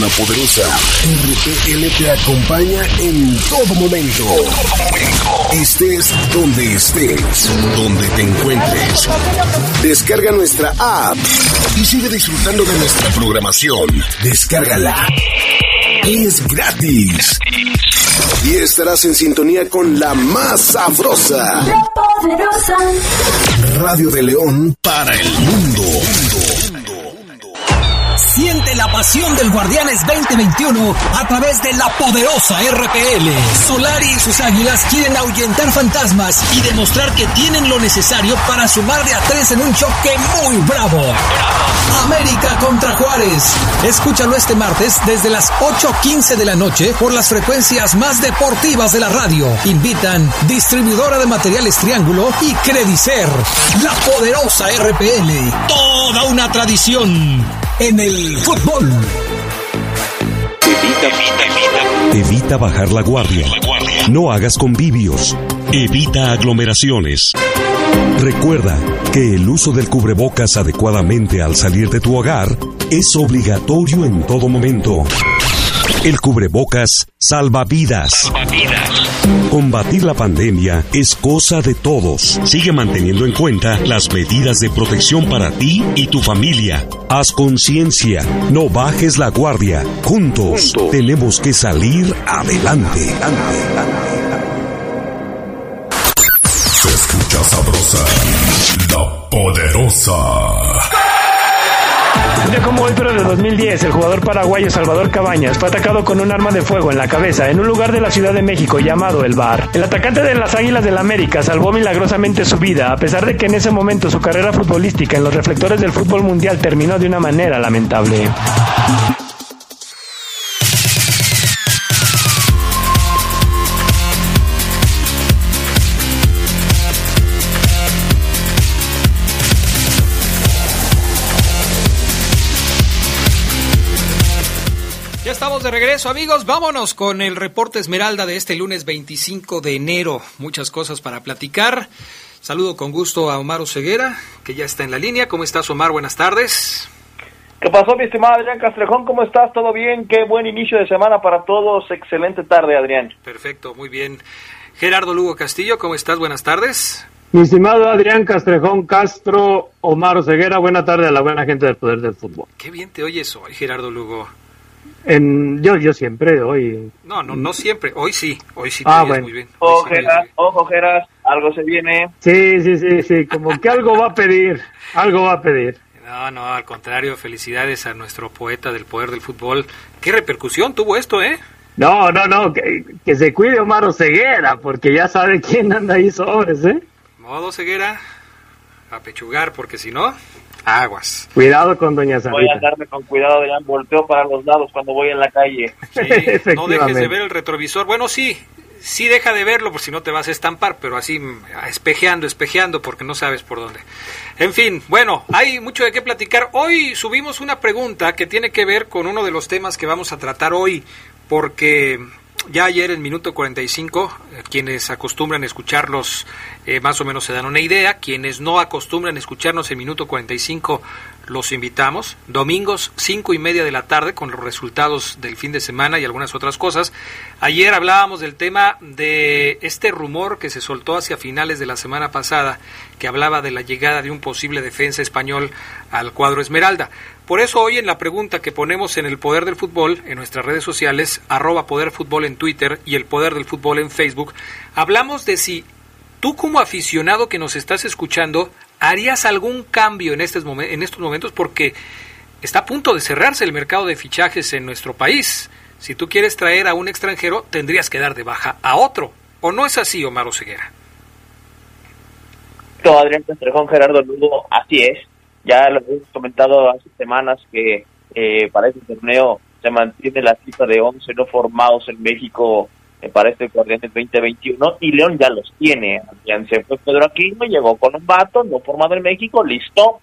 La poderosa RPL te acompaña en todo momento. Estés donde estés, donde te encuentres. Descarga nuestra app y sigue disfrutando de nuestra programación. Descárgala. Es gratis. Y estarás en sintonía con la más sabrosa. La poderosa. Radio de León para el mundo. La pasión del Guardianes 2021 a través de la poderosa RPL. Solari y sus águilas quieren ahuyentar fantasmas y demostrar que tienen lo necesario para sumar de a tres en un choque muy bravo. América contra Juárez. Escúchalo este martes desde las 8.15 de la noche por las frecuencias más deportivas de la radio. Invitan distribuidora de materiales Triángulo y Credicer. La poderosa RPL. Toda una tradición en el fútbol. Evita, bajar la guardia. No hagas convivios. Evita aglomeraciones. Recuerda que el uso del cubrebocas adecuadamente al salir de tu hogar es obligatorio en todo momento. El cubrebocas salva vidas. Combatir la pandemia es cosa de todos. Sigue manteniendo en cuenta las medidas de protección para ti y tu familia. Haz conciencia, no bajes la guardia. Juntos tenemos que salir adelante. Se escucha sabrosa, la poderosa. De como hoy, pero de 2010, el jugador paraguayo Salvador Cabañas fue atacado con un arma de fuego en la cabeza en un lugar de la Ciudad de México llamado El Bar. El atacante de las Águilas del América salvó milagrosamente su vida, a pesar de que en ese momento su carrera futbolística en los reflectores del fútbol mundial terminó de una manera lamentable. Regreso, amigos. Vámonos con el reporte Esmeralda de este lunes 25 de enero. Muchas cosas para platicar. Saludo con gusto a Omar Oseguera, que ya está en la línea. ¿Cómo estás, Omar? Buenas tardes. ¿Qué pasó, mi estimado Adrián Castrejón? ¿Cómo estás? ¿Todo bien? Qué buen inicio de semana para todos. Excelente tarde, Adrián. Perfecto, muy bien. Gerardo Lugo Castillo, ¿cómo estás? Buenas tardes. Mi estimado Adrián Castrejón Castro, Omar Oseguera, buena tarde a la buena gente del Poder del Fútbol. Qué bien te oyes hoy, Gerardo Lugo. En, yo, yo siempre, hoy. No, no, no siempre. Hoy sí, hoy sí Ah, bueno. muy bien. Sí ojo, Geras, algo se viene. Sí, sí, sí, sí, como que algo va a pedir, algo va a pedir. No, no, al contrario, felicidades a nuestro poeta del poder del fútbol. ¿Qué repercusión tuvo esto, eh? No, no, no, que, que se cuide Omar Oseguera, porque ya sabe quién anda ahí sobres, ¿eh? Modo ceguera, a pechugar, porque si no, aguas. Cuidado con Doña Voy a Sarita. andarme con cuidado, Adrián. Volteo para los lados cuando voy en la calle. Sí, no dejes de ver el retrovisor. Bueno, sí, sí deja de verlo, por si no te vas a estampar, pero así mm, espejeando, espejeando, porque no sabes por dónde. En fin, bueno, hay mucho de qué platicar. Hoy subimos una pregunta que tiene que ver con uno de los temas que vamos a tratar hoy, porque ya ayer en minuto 45, eh, quienes acostumbran escucharlos eh, más o menos se dan una idea, quienes no acostumbran escucharnos en minuto 45 los invitamos, domingos cinco y media de la tarde con los resultados del fin de semana y algunas otras cosas. Ayer hablábamos del tema de este rumor que se soltó hacia finales de la semana pasada, que hablaba de la llegada de un posible defensa español al cuadro Esmeralda. Por eso hoy en la pregunta que ponemos en el Poder del Fútbol, en nuestras redes sociales, arroba Poder Fútbol en Twitter y el Poder del Fútbol en Facebook, hablamos de si tú como aficionado que nos estás escuchando, ¿harías algún cambio en, estos en estos momentos? Porque está a punto de cerrarse el mercado de fichajes en nuestro país. Si tú quieres traer a un extranjero, tendrías que dar de baja a otro. ¿O no es así, Omar Oseguera? No, Adrián Castrejón, Gerardo Lugo, así es. Ya lo hemos comentado hace semanas que eh, para este torneo se mantiene la cifra de 11 no formados en México para este Guardianes 2021 y León ya los tiene. Se fue Pedro Aquino, llegó con un vato no formado en México, listo.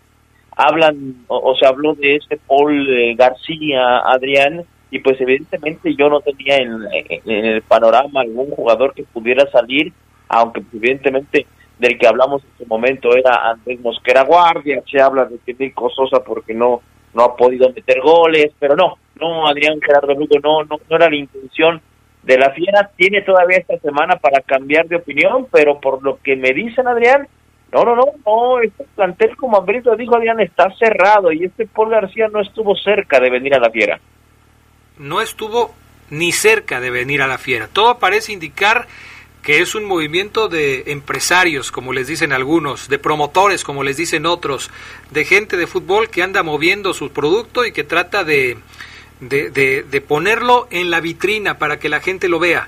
Hablan o, se habló de este Paul eh, García, Adrián, y pues evidentemente yo no tenía en, en- en el panorama algún jugador que pudiera salir, aunque pues, evidentemente del que hablamos en su momento era Andrés Mosquera Guardia, se habla de que Nico Sosa porque no no ha podido meter goles, pero no, no Adrián Gerardo Lugo, no, no, no era la intención de la Fiera, tiene todavía esta semana para cambiar de opinión, pero por lo que me dicen Adrián, no, no, no, no, este plantel como Ambrito dijo Adrián está cerrado y este Paul García no estuvo cerca de venir a la Fiera. no estuvo ni cerca de venir a la fiera. Todo parece indicar que es un movimiento de empresarios, como les dicen algunos, de promotores, como les dicen otros, de gente de fútbol que anda moviendo su producto y que trata de, de, de- de ponerlo en la vitrina para que la gente lo vea.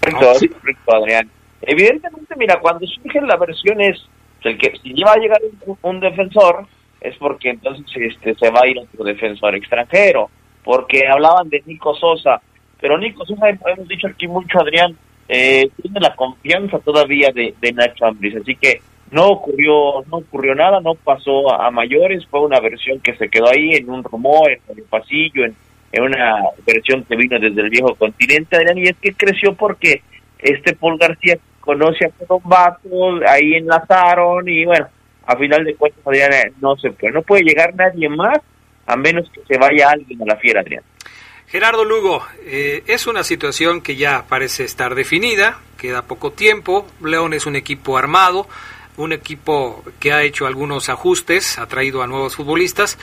Correcto, es correcto, Adrián. Evidentemente, mira, cuando surgen las versiones, el que si va a llegar un, un defensor, es porque entonces este se va a ir otro defensor extranjero, porque hablaban de Nico Sosa, pero Nico Sosa, hemos dicho aquí mucho, Adrián, eh, tiene la confianza todavía de, de Nacho Ambriz, así que no ocurrió no ocurrió nada, no pasó a, mayores, fue una versión que se quedó ahí en un rumor, en el pasillo, en, una versión que vino desde el viejo continente, Adrián, y es que creció porque este Paul García conoce a todos vatos, ahí enlazaron y bueno, a final de cuentas Adrián eh, no se puede, no puede llegar nadie más a menos que se vaya alguien a la fiera, Adrián. Gerardo Lugo, eh, es una situación que ya parece estar definida, queda poco tiempo, León es un equipo armado, un equipo que ha hecho algunos ajustes, ha traído a nuevos futbolistas,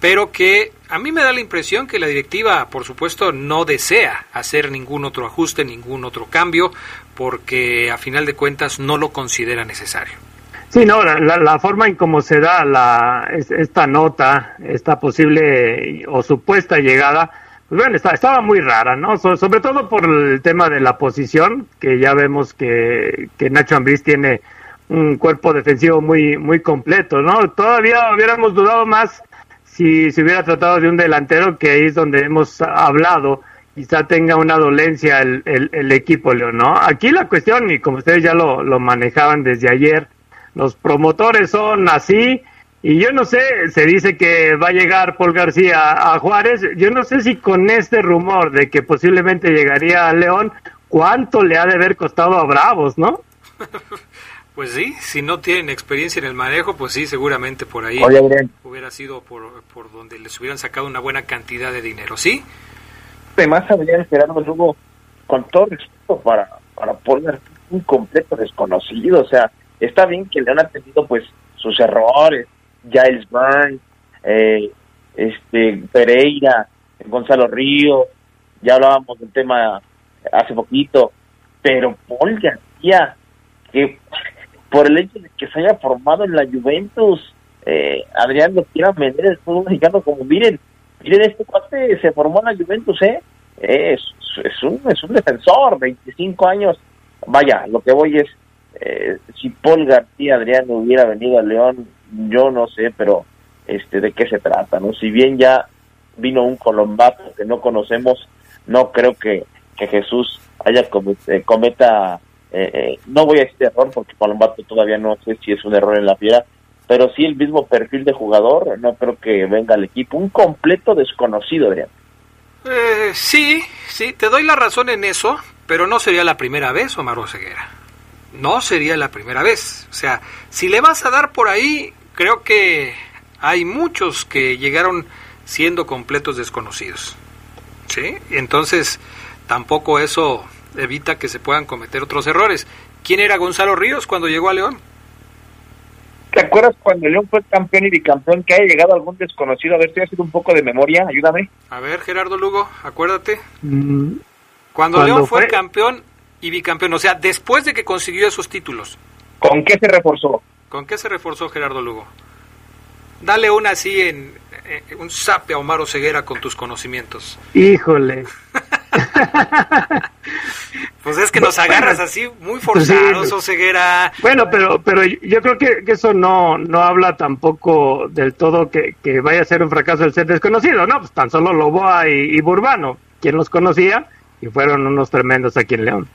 pero que a mí me da la impresión que la directiva, por supuesto, no desea hacer ningún otro ajuste, ningún otro cambio, porque a final de cuentas no lo considera necesario. Sí, no, la, forma en cómo se da la, esta nota, esta posible o supuesta llegada, pues bueno, estaba muy rara, ¿no? sobre todo por el tema de la posición, que ya vemos que, que Nacho Ambriz tiene un cuerpo defensivo muy, muy completo, ¿no? Todavía hubiéramos dudado más si se hubiera tratado de un delantero, que ahí es donde hemos hablado, quizá tenga una dolencia el, el, equipo, León, ¿no? Aquí la cuestión, y como ustedes ya lo, lo manejaban desde ayer, los promotores son así, y yo no sé, se dice que va a llegar Paul García a Juárez, yo no sé si con este rumor de que posiblemente llegaría a León, ¿cuánto le ha de haber costado a Bravos, no? Pues sí, si no tienen experiencia en el manejo, pues sí, seguramente por ahí hubiera sido por, por donde les hubieran sacado una buena cantidad de dinero, ¿sí? Además, Adrián Gerardo Lugo, con todo respeto para, para poner un completo desconocido, o sea, está bien que le han atendido pues sus errores, Giles Burns, eh, este Pereira, Gonzalo Río, ya hablábamos del tema hace poquito, pero Paul García, que por el hecho de que se haya formado en la Juventus, eh, Adrián lo quiera vender el fútbol mexicano como miren, miren este cuate se formó en la Juventus, eh, es, es un es un defensor, 25 años, vaya, lo que voy es eh, si Paul García Adrián hubiera venido a León, yo no sé, pero este de qué se trata, ¿no? Si bien ya vino un colombato que no conocemos, no creo que, que Jesús haya cometa eh, eh, no voy a decir error porque Palombato todavía no sé si es un error en la fiera, pero sí el mismo perfil de jugador, no creo que venga al equipo, un completo desconocido, Adrián. Eh, sí, sí, te doy la razón en eso, pero no sería la primera vez, Omar Oseguera. No sería la primera vez. O sea, si le vas a dar por ahí, creo que hay muchos que llegaron siendo completos desconocidos. ¿Sí? Entonces, tampoco eso evita que se puedan cometer otros errores. ¿Quién era Gonzalo Ríos cuando llegó a León? ¿Te acuerdas cuando León fue campeón y bicampeón que haya llegado algún desconocido? A ver, estoy haciendo un poco de memoria, ayúdame. A ver, Gerardo Lugo, acuérdate. Mm, cuando León fue, campeón y bicampeón, o sea, después de que consiguió esos títulos. ¿Con qué se reforzó? ¿Con qué se reforzó Gerardo Lugo? Dale una así en, un sape a Omar Ceguera con tus conocimientos. Híjole. pues es que nos agarras así muy forzados, o Ceguera. Bueno, pero pero yo creo que, eso no no habla tampoco del todo que, vaya a ser un fracaso el ser desconocido, ¿no? Pues tan solo Loboa y, y Burbano, quien los conocía, y fueron unos tremendos aquí en León.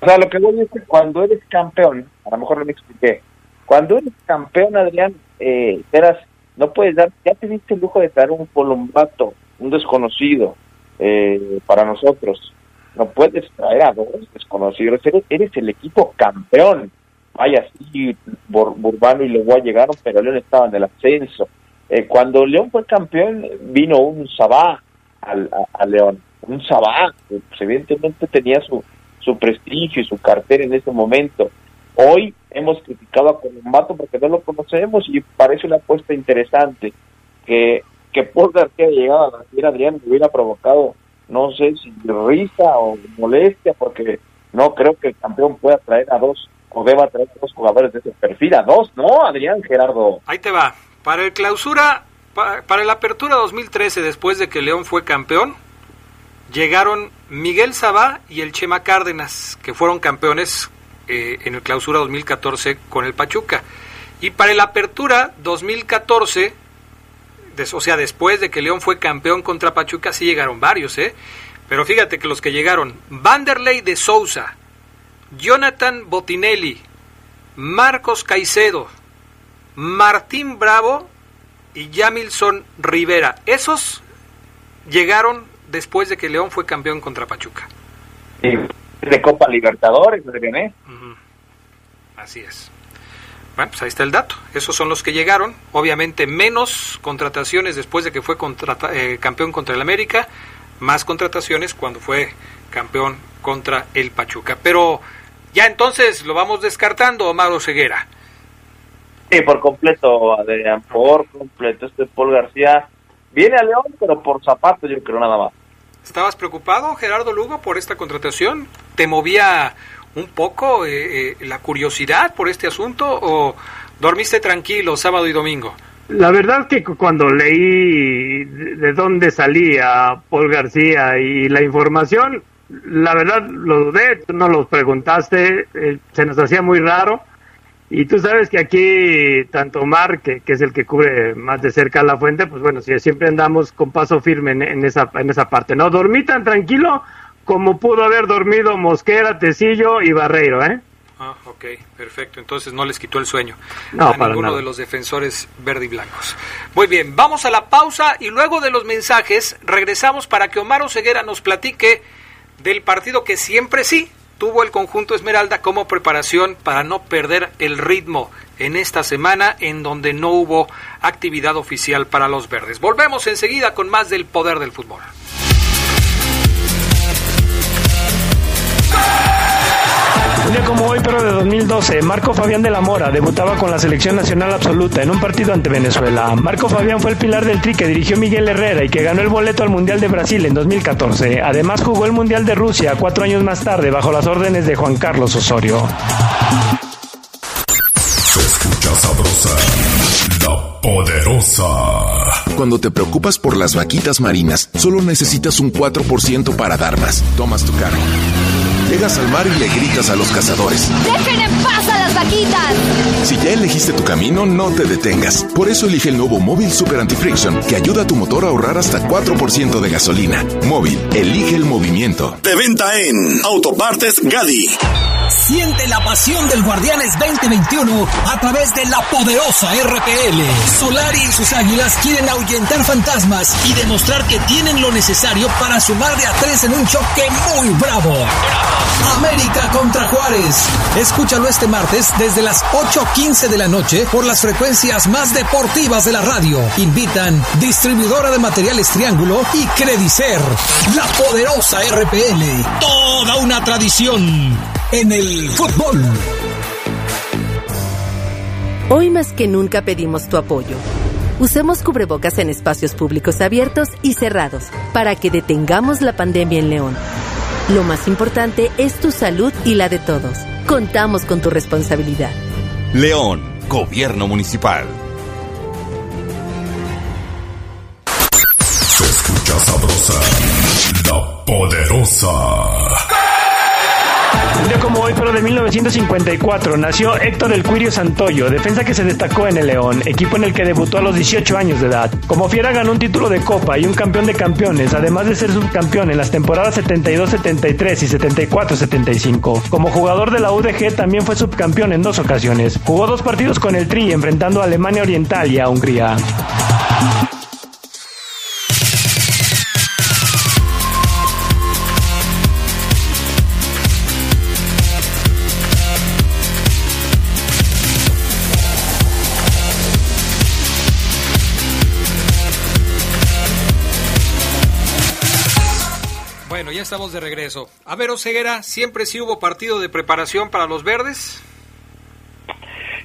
O sea, lo que voy es que cuando eres campeón, a lo mejor no me expliqué, cuando eres campeón, Adrián, eh, eras no puedes dar, ya te diste el lujo de traer un colombato, un desconocido eh, para nosotros. No puedes traer a dos desconocidos, eres, el equipo campeón. Vaya, sí, Burbano y Leguá llegaron, pero León estaba en el ascenso. Eh, cuando León fue campeón, vino un Sabá al, a, León, un Sabá, que pues, evidentemente tenía su, su prestigio y su cartera en ese momento. Hoy hemos criticado a Colombato porque no lo conocemos y parece una apuesta interesante que, que Paul García llegado a la Adrián hubiera provocado, no sé si risa o molestia, porque no creo que el campeón pueda traer a dos o deba traer a dos jugadores de ese perfil, a dos, ¿no, Adrián Gerardo? Ahí te va. Para el clausura, para, para la apertura 2013, después de que León fue campeón, llegaron Miguel Sabá y el Chema Cárdenas, que fueron campeones eh, en el clausura 2014 con el Pachuca. Y para el apertura 2014, o sea, después de que León fue campeón contra Pachuca, sí llegaron varios, ¿eh? Pero fíjate que los que llegaron, Vanderlei de Souza, Jonathan Botinelli, Marcos Caicedo, Martín Bravo y Yamilson Rivera. Esos llegaron después de que León fue campeón contra Pachuca. de Copa Libertadores, ¿eh? Así es. Bueno, pues ahí está el dato. Esos son los que llegaron. Obviamente menos contrataciones después de que fue eh, campeón contra el América, más contrataciones cuando fue campeón contra el Pachuca. Pero ya entonces lo vamos descartando, Omar Ceguera. Sí, por completo, Adrián, por completo. Este Paul García viene a León, pero por zapatos yo creo nada más. ¿Estabas preocupado, Gerardo Lugo, por esta contratación? ¿Te movía un poco eh, eh, la curiosidad por este asunto o dormiste tranquilo sábado y domingo? La verdad que cuando leí de dónde salía Paul García y la información, la verdad lo dudé, no los preguntaste, eh, se nos hacía muy raro. Y tú sabes que aquí, tanto Omar, que, es el que cubre más de cerca la fuente, pues bueno, si siempre andamos con paso firme en, esa, en esa parte, ¿no? Dormí tan tranquilo como pudo haber dormido Mosquera, Tecillo y Barreiro, ¿eh? Ah, ok, perfecto. Entonces no les quitó el sueño no, a ninguno de los defensores verde y blancos. Muy bien, vamos a la pausa y luego de los mensajes regresamos para que Omar Oseguera nos platique del partido que siempre sí tuvo el conjunto Esmeralda como preparación para no perder el ritmo en esta semana en donde no hubo actividad oficial para los verdes. Volvemos enseguida con más del poder del fútbol. Un día como hoy, pero de 2012, Marco Fabián de la Mora debutaba con la selección nacional absoluta en un partido ante Venezuela. Marco Fabián fue el pilar del tri que dirigió Miguel Herrera y que ganó el boleto al Mundial de Brasil en 2014. Además jugó el Mundial de Rusia cuatro años más tarde bajo las órdenes de Juan Carlos Osorio. Se escucha sabrosa, la poderosa. Cuando te preocupas por las vaquitas marinas, solo necesitas un 4% para dar más. Tomas tu cargo Llegas al mar y le gritas a los cazadores. ¡Dejen en paz a las vaquitas! Si ya elegiste tu camino, no te detengas. Por eso elige el nuevo Móvil Super Anti-Friction, que ayuda a tu motor a ahorrar hasta 4% de gasolina. Móvil, elige el movimiento. De venta en Autopartes Gadi. Siente la pasión del Guardianes 2021 a través de la poderosa RPL. Solari y sus águilas quieren ahuyentar fantasmas y demostrar que tienen lo necesario para sumar de a tres en un choque muy bravo. América contra Juárez. Escúchalo este martes desde las 8.15 de la noche por las frecuencias más deportivas de la radio. Invitan distribuidora de materiales Triángulo y Credicer. La poderosa RPL. Toda una tradición en el fútbol. Hoy más que nunca pedimos tu apoyo. Usemos cubrebocas en espacios públicos abiertos y cerrados para que detengamos la pandemia en León. Lo más importante es tu salud y la de todos. Contamos con tu responsabilidad. León, Gobierno Municipal. Se escucha sabrosa, la poderosa. Un como hoy, pero de 1954, nació Héctor El Cuirio Santoyo, defensa que se destacó en el León, equipo en el que debutó a los 18 años de edad. Como fiera ganó un título de Copa y un campeón de campeones, además de ser subcampeón en las temporadas 72-73 y 74-75. Como jugador de la UDG también fue subcampeón en dos ocasiones. Jugó dos partidos con el Tri enfrentando a Alemania Oriental y a Hungría. Estamos de regreso. A ver, Oseguera, ¿siempre sí hubo partido de preparación para los verdes?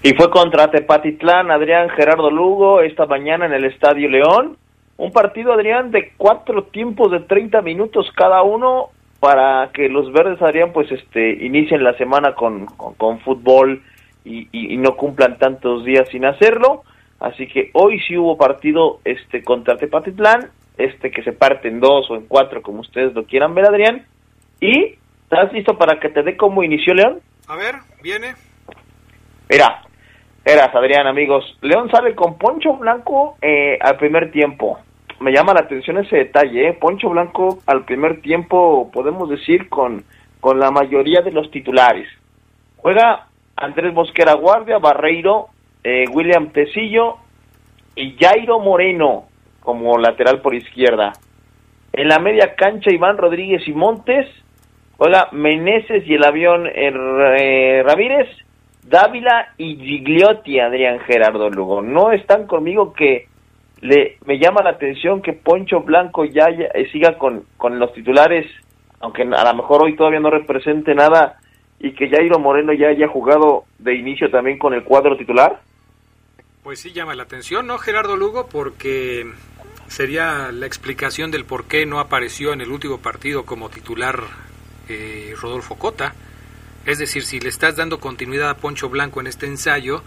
Y fue contra Tepatitlán, Adrián Gerardo Lugo, esta mañana en el Estadio León. Un partido, Adrián, de cuatro tiempos de 30 minutos cada uno para que los verdes, Adrián, pues este, inicien la semana con, con, fútbol y, y, no cumplan tantos días sin hacerlo. Así que hoy sí hubo partido este contra Tepatitlán este que se parte en dos o en cuatro, como ustedes lo quieran ver, Adrián. ¿Y estás listo para que te dé cómo inició León? A ver, viene. Mira, eras Adrián, amigos. León sale con Poncho Blanco eh, al primer tiempo. Me llama la atención ese detalle, ¿eh? Poncho Blanco al primer tiempo, podemos decir, con, con la mayoría de los titulares. Juega Andrés Mosquera Guardia, Barreiro, eh, William Tecillo y Jairo Moreno como lateral por izquierda. En la media cancha Iván Rodríguez y Montes, juega Meneses y el avión eh, Ramírez Dávila y Gigliotti, Adrián Gerardo Lugo. No están conmigo que le me llama la atención que Poncho Blanco ya, eh, siga con, con los titulares, aunque a lo mejor hoy todavía no represente nada, y que Jairo Moreno ya haya jugado de inicio también con el cuadro titular. Pues sí llama la atención, ¿no, Gerardo Lugo? Porque sería la explicación del por qué no apareció en el último partido como titular eh, Rodolfo Cota. Es decir, si le estás dando continuidad a Poncho Blanco en este ensayo,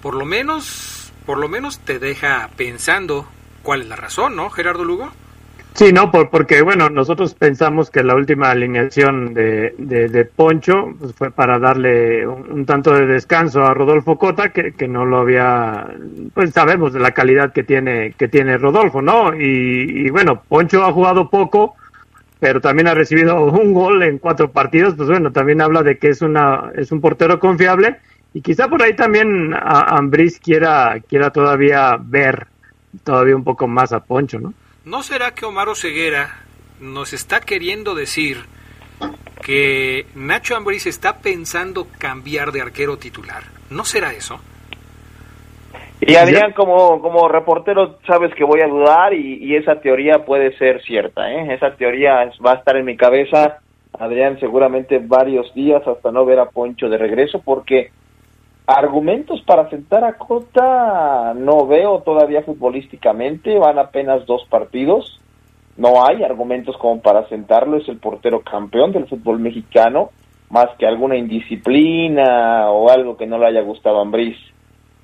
por lo menos, por lo menos te deja pensando cuál es la razón, ¿no, Gerardo Lugo? Sí, no, por, porque bueno, nosotros pensamos que la última alineación de, de, Poncho pues, fue para darle un, tanto de descanso a Rodolfo Cota, que, que, no lo había, pues sabemos de la calidad que tiene, que tiene Rodolfo, ¿no? Y, y, bueno, Poncho ha jugado poco, pero también ha recibido un gol en cuatro partidos, pues bueno, también habla de que es una, es un portero confiable, y quizá por ahí también Ambris quiera, quiera todavía ver todavía un poco más a Poncho, ¿no? ¿No será que Omar Ceguera nos está queriendo decir que Nacho Ambriz está pensando cambiar de arquero titular? ¿No será eso? Y Adrián, como, como reportero, sabes que voy a dudar y, esa teoría puede ser cierta. ¿eh? Esa teoría va a estar en mi cabeza, Adrián, seguramente varios días hasta no ver a Poncho de regreso, porque Argumentos para sentar a Cota no veo todavía futbolísticamente, van apenas dos partidos, no hay argumentos como para sentarlo, es el portero campeón del fútbol mexicano, más que alguna indisciplina o algo que no le haya gustado a Ambriz.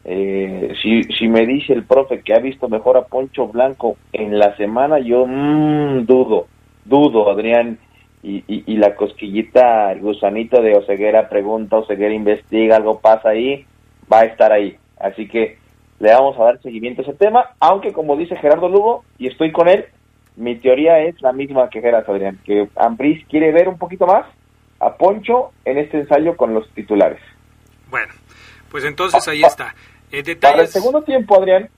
Eh, si, si me dice el profe que ha visto mejor a Poncho Blanco en la semana, yo mmm, dudo, dudo, Adrián y, y, la cosquillita, el gusanito de Oseguera pregunta, Oseguera investiga, algo pasa ahí, va a estar ahí. Así que le vamos a dar seguimiento a ese tema, aunque como dice Gerardo Lugo, y estoy con él, mi teoría es la misma que Gerardo Adrián, que Ambris quiere ver un poquito más a Poncho en este ensayo con los titulares. Bueno, pues entonces ahí está. Eh, Para el segundo tiempo, Adrián,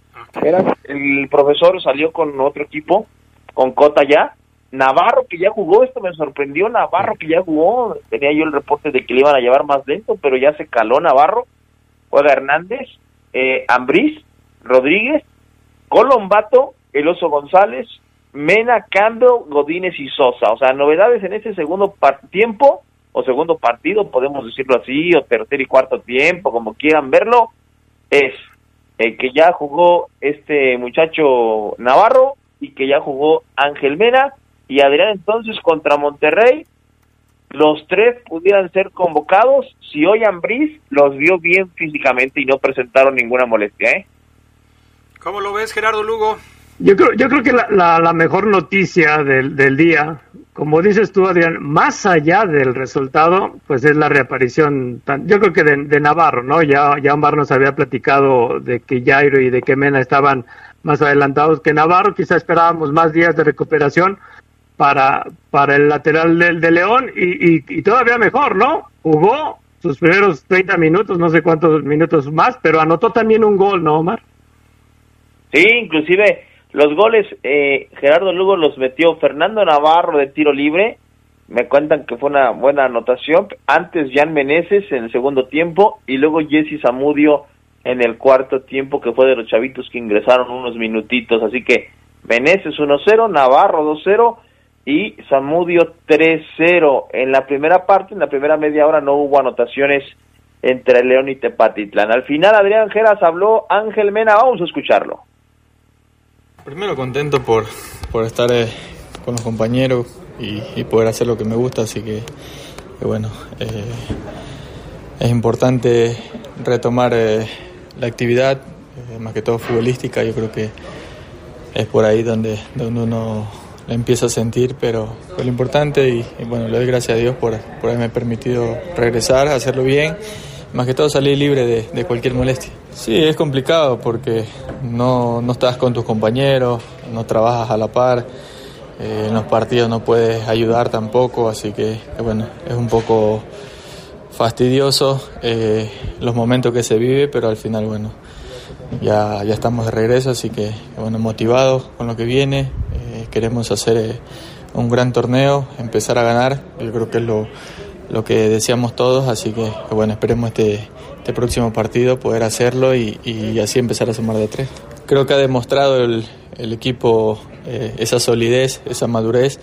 era, el profesor salió con otro equipo, con Cota ya, Navarro que ya jugó, esto me sorprendió, Navarro que ya jugó, tenía yo el reporte de que le iban a llevar más lento, pero ya se caló Navarro, juega Hernández, eh, Ambriz, Rodríguez, Colombato, El Oso González, Mena, Cando, Godínez y Sosa, o sea, novedades en ese segundo tiempo, o segundo partido, podemos decirlo así, o tercer y cuarto tiempo, como quieran verlo, es que ya jugó este muchacho Navarro y que ya jugó Ángel Mena, y Adrián entonces contra Monterrey, los tres pudieran ser convocados si hoy Ambriz los vio bien físicamente y no presentaron ninguna molestia. ¿eh? ¿Cómo lo ves, Gerardo Lugo? Yo creo, yo creo que la, la, mejor noticia del, del, día, como dices tú, Adrián, más allá del resultado, pues es la reaparición, yo creo que de, Navarro, ¿no? Ya, ya Omar nos había platicado de que Jairo y de que Mena estaban más adelantados que Navarro, quizá esperábamos más días de recuperación, para, para el lateral del de León y, y, todavía mejor, ¿no? Jugó sus primeros 30 minutos, no sé cuántos minutos más, pero anotó también un gol, ¿no, Omar? Sí, inclusive los goles, eh, Gerardo Lugo los metió Fernando Navarro de tiro libre, me cuentan que fue una buena anotación, antes Jan Meneses en el segundo tiempo y luego Jesse Zamudio en el cuarto tiempo que fue de los chavitos que ingresaron unos minutitos, así que Meneses 1-0, Navarro 2-0 y Samudio 3-0. En la primera parte, en la primera media hora, no hubo anotaciones entre León y Tepatitlán. Al final, Adrián Geras habló Ángel Mena. Vamos a escucharlo. Primero contento por, por estar eh, con los compañeros y, poder hacer lo que me gusta, así que, bueno, eh, es importante retomar eh, la actividad, más que todo futbolística, yo creo que es por ahí donde, donde uno la empiezo a sentir, pero fue lo importante y, bueno, le doy gracias a Dios por, por haberme permitido regresar, hacerlo bien, más que todo salir libre de, de cualquier molestia. Sí, es complicado porque no, no, estás con tus compañeros, no trabajas a la par, eh, en los partidos no puedes ayudar tampoco, así que, bueno, es un poco fastidioso eh, los momentos que se vive, pero al final, bueno, ya, ya estamos de regreso, así que, bueno, motivados con lo que viene, queremos hacer eh, un gran torneo, empezar a ganar, yo creo que es lo, lo que deseamos todos, así que, bueno, esperemos este, este próximo partido poder hacerlo y, y, así empezar a sumar de tres. Creo que ha demostrado el, el equipo eh, esa solidez, esa madurez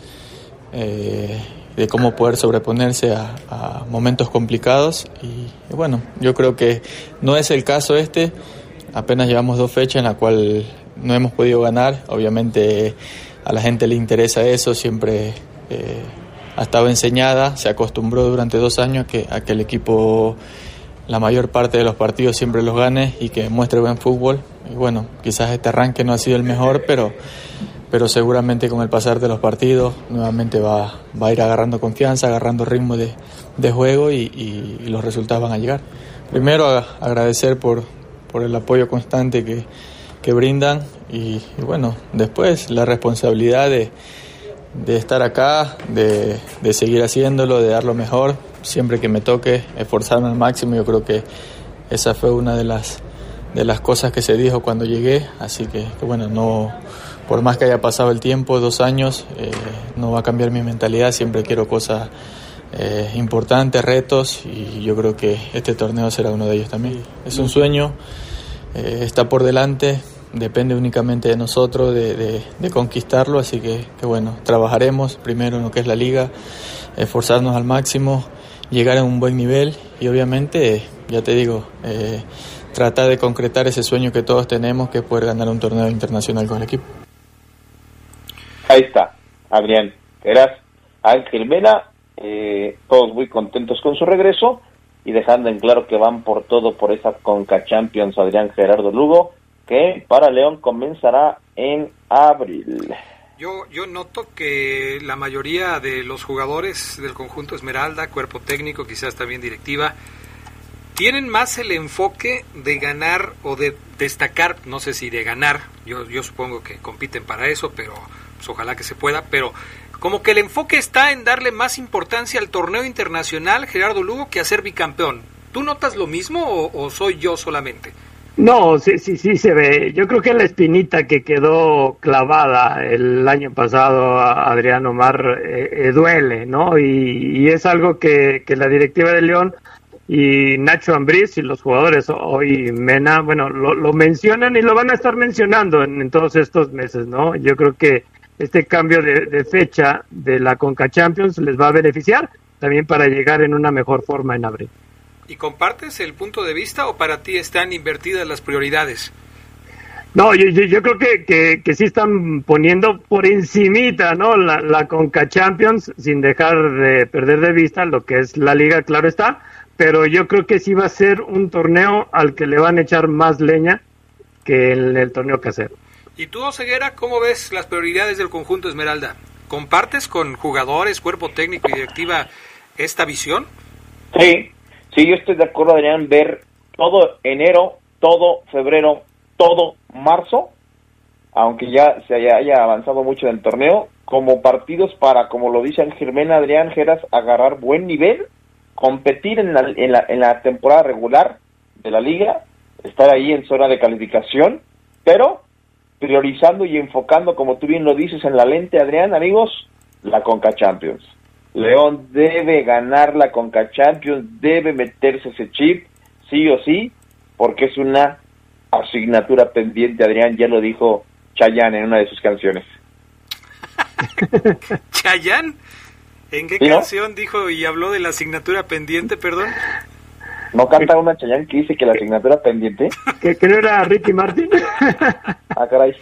eh, de cómo poder sobreponerse a, a momentos complicados. Y, y, bueno, yo creo que no es el caso este, apenas llevamos dos fechas en la cual no hemos podido ganar, obviamente a la gente le interesa eso, siempre... Eh, ha estado enseñada, se acostumbró durante dos años que, a que el equipo la mayor parte de los partidos siempre los gane y que muestre buen fútbol. Y bueno, quizás este arranque no ha sido el mejor, pero, pero seguramente con el pasar de los partidos nuevamente va, va a ir agarrando confianza, agarrando ritmo de, de juego y, y, los resultados van a llegar. Primero agradecer por, por el apoyo constante que, que brindan y, y bueno, después la responsabilidad de de estar acá, de, de, seguir haciéndolo, de dar lo mejor, siempre que me toque, esforzarme al máximo. Yo creo que esa fue una de las, de las cosas que se dijo cuando llegué, así que, que bueno, no, por más que haya pasado el tiempo, dos años, eh, no va a cambiar mi mentalidad, siempre quiero cosas eh, importantes, retos, y yo creo que este torneo será uno de ellos también. Es un sueño, eh, está por delante, depende únicamente de nosotros de, de, conquistarlo, así que, que, bueno, trabajaremos primero en lo que es la liga, esforzarnos al máximo, llegar a un buen nivel y obviamente, ya te digo, eh, tratar de concretar ese sueño que todos tenemos, que es poder ganar un torneo internacional con el equipo. Ahí está, Adrián. Eras Ángel Mena, eh, todos muy contentos con su regreso y dejando en claro que van por todo por esa Conca Champions Adrián Gerardo Lugo que para León comenzará en abril. Yo, yo noto que la mayoría de los jugadores del conjunto Esmeralda, cuerpo técnico, quizás también directiva, tienen más el enfoque de ganar o de destacar, no sé si de ganar, yo, yo supongo que compiten para eso, pero pues, ojalá que se pueda, pero como que el enfoque está en darle más importancia al torneo internacional Gerardo Lugo que a ser bicampeón. ¿Tú notas lo mismo o, o soy yo solamente? No, sí, sí, sí se ve. Yo creo que la espinita que quedó clavada el año pasado a Adrián Omar eh, eh, duele, ¿no? Y, es algo que, que la directiva de León y Nacho Ambriz y los jugadores hoy Mena, bueno, lo, mencionan y lo van a estar mencionando en, en, todos estos meses, ¿no? Yo creo que este cambio de, de fecha de la Conca Champions les va a beneficiar también para llegar en una mejor forma en abril. ¿Y compartes el punto de vista o para ti están invertidas las prioridades? No, yo, yo, yo creo que, que, que, sí están poniendo por encimita, ¿no? La, la Conca Champions, sin dejar de perder de vista lo que es la liga, claro está, pero yo creo que sí va a ser un torneo al que le van a echar más leña que en el torneo casero. ¿Y tú, Oseguera, cómo ves las prioridades del conjunto Esmeralda? ¿Compartes con jugadores, cuerpo técnico y directiva esta visión? Sí, Sí, yo estoy de acuerdo, Adrián, ver todo enero, todo febrero, todo marzo, aunque ya se haya, avanzado mucho en el torneo, como partidos para, como lo dice Germán Adrián Geras, agarrar buen nivel, competir en la, en, la, en la temporada regular de la liga, estar ahí en zona de calificación, pero priorizando y enfocando, como tú bien lo dices, en la lente, Adrián, amigos, la Conca Champions. León debe ganar la Conca Champions, debe meterse ese chip, sí o sí, porque es una asignatura pendiente, Adrián ya lo dijo Chayanne en una de sus canciones. ¿Chayanne? ¿En qué ¿Sí, canción no? dijo y habló de la asignatura pendiente, perdón? ¿No canta una Chayanne que dice que la asignatura pendiente? ¿Que, que no era Ricky Martin? ah, caray.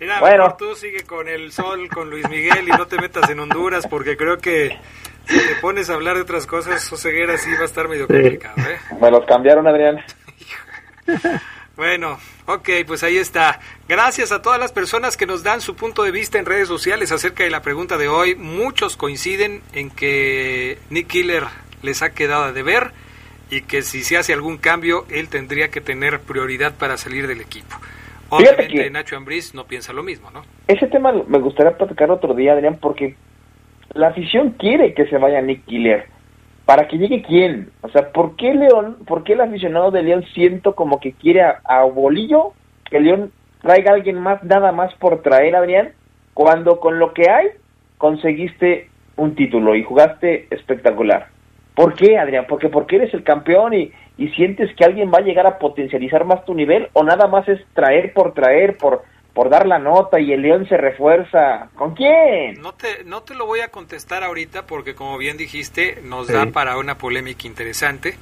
Mira, bueno. tú sigue con el sol, con Luis Miguel y no te metas en Honduras porque creo que si te pones a hablar de otras cosas, Oseguera sí va a estar medio complicado. ¿eh? Me los cambiaron, Adrián. Bueno, ok, pues ahí está. Gracias a todas las personas que nos dan su punto de vista en redes sociales acerca de la pregunta de hoy. Muchos coinciden en que Nick Killer les ha quedado de ver y que si se hace algún cambio, él tendría que tener prioridad para salir del equipo. Obviamente que Nacho Ambriz no piensa lo mismo, ¿no? Ese tema me gustaría platicar otro día, Adrián, porque la afición quiere que se vaya Nick Killer. ¿Para que llegue quién? O sea, ¿por qué León, por qué el aficionado de León siento como que quiere a, a Bolillo, que León traiga a alguien más, nada más por traer, Adrián, cuando con lo que hay conseguiste un título y jugaste espectacular? ¿Por qué, Adrián? Porque porque eres el campeón y, y sientes que alguien va a llegar a potencializar más tu nivel o nada más es traer por traer, por, por dar la nota y el León se refuerza. ¿Con quién? No te, no te lo voy a contestar ahorita porque como bien dijiste, nos da para una polémica interesante.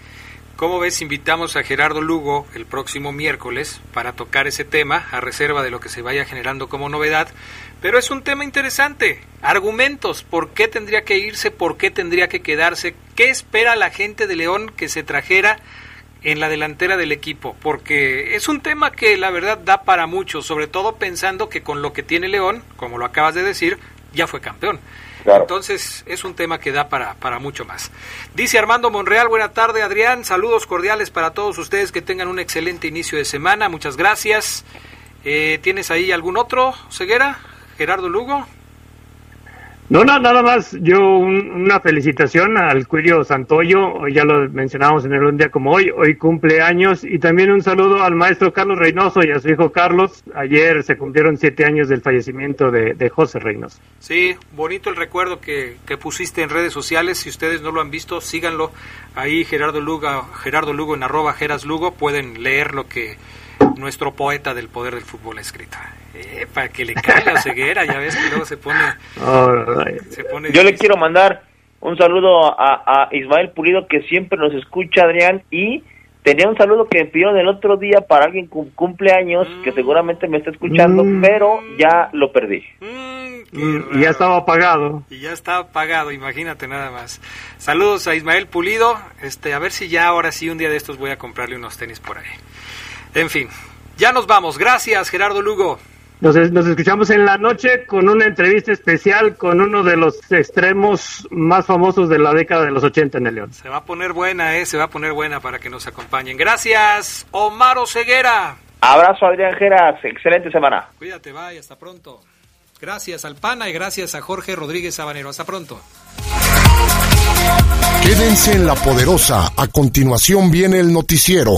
¿Cómo ves? Invitamos a Gerardo Lugo el próximo miércoles para tocar ese tema, a reserva de lo que se vaya generando como novedad. Pero es un tema interesante. Argumentos. ¿Por qué tendría que irse? ¿Por qué tendría que quedarse? ¿Qué espera la gente de León que se trajera en la delantera del equipo? Porque es un tema que la verdad da para mucho, sobre todo pensando que con lo que tiene León, como lo acabas de decir, ya fue campeón. Entonces es un tema que da para, para mucho más. Dice Armando Monreal, buena tarde Adrián, saludos cordiales para todos ustedes, que tengan un excelente inicio de semana, muchas gracias. Eh, ¿Tienes ahí algún otro, Ceguera? Gerardo Lugo. No, no, nada más. Yo una felicitación al Cuirio Santoyo, ya lo mencionábamos en el un día como hoy, hoy cumple años, y también un saludo al maestro Carlos Reynoso y a su hijo Carlos. Ayer se cumplieron siete años del fallecimiento de, José Reynoso. Sí, bonito el recuerdo que, que, pusiste en redes sociales. Si ustedes no lo han visto, síganlo. Ahí Gerardo Lugo, Gerardo Lugo en arroba Geras Lugo, pueden leer lo que nuestro poeta del poder del fútbol ha escrito. Eh, para que le caiga ceguera, ya ves que luego se pone... Yo le quiero mandar un saludo a, Ismael Pulido que siempre nos escucha, Adrián, y tenía un saludo que me pidieron el otro día para alguien con cumpleaños, que mm. seguramente me está escuchando, mm. pero ya lo perdí. Mm, y ya estaba apagado. Y ya estaba apagado, imagínate nada más. Saludos a Ismael Pulido, este, a ver si ya ahora sí un día de estos voy a comprarle unos tenis por ahí. En fin, ya nos vamos. Gracias, Gerardo Lugo. Nos, escuchamos en la noche con una entrevista especial con uno de los extremos más famosos de la década de los 80 en el León. Se va a poner buena, ¿eh? Se va a poner buena para que nos acompañen. Gracias, Omar Ceguera. Abrazo, Adrián Geras. Excelente semana. Cuídate, bye. Hasta pronto. Gracias al PANA y gracias a Jorge Rodríguez Sabanero. Hasta pronto. Quédense en La Poderosa. A continuación viene el noticiero.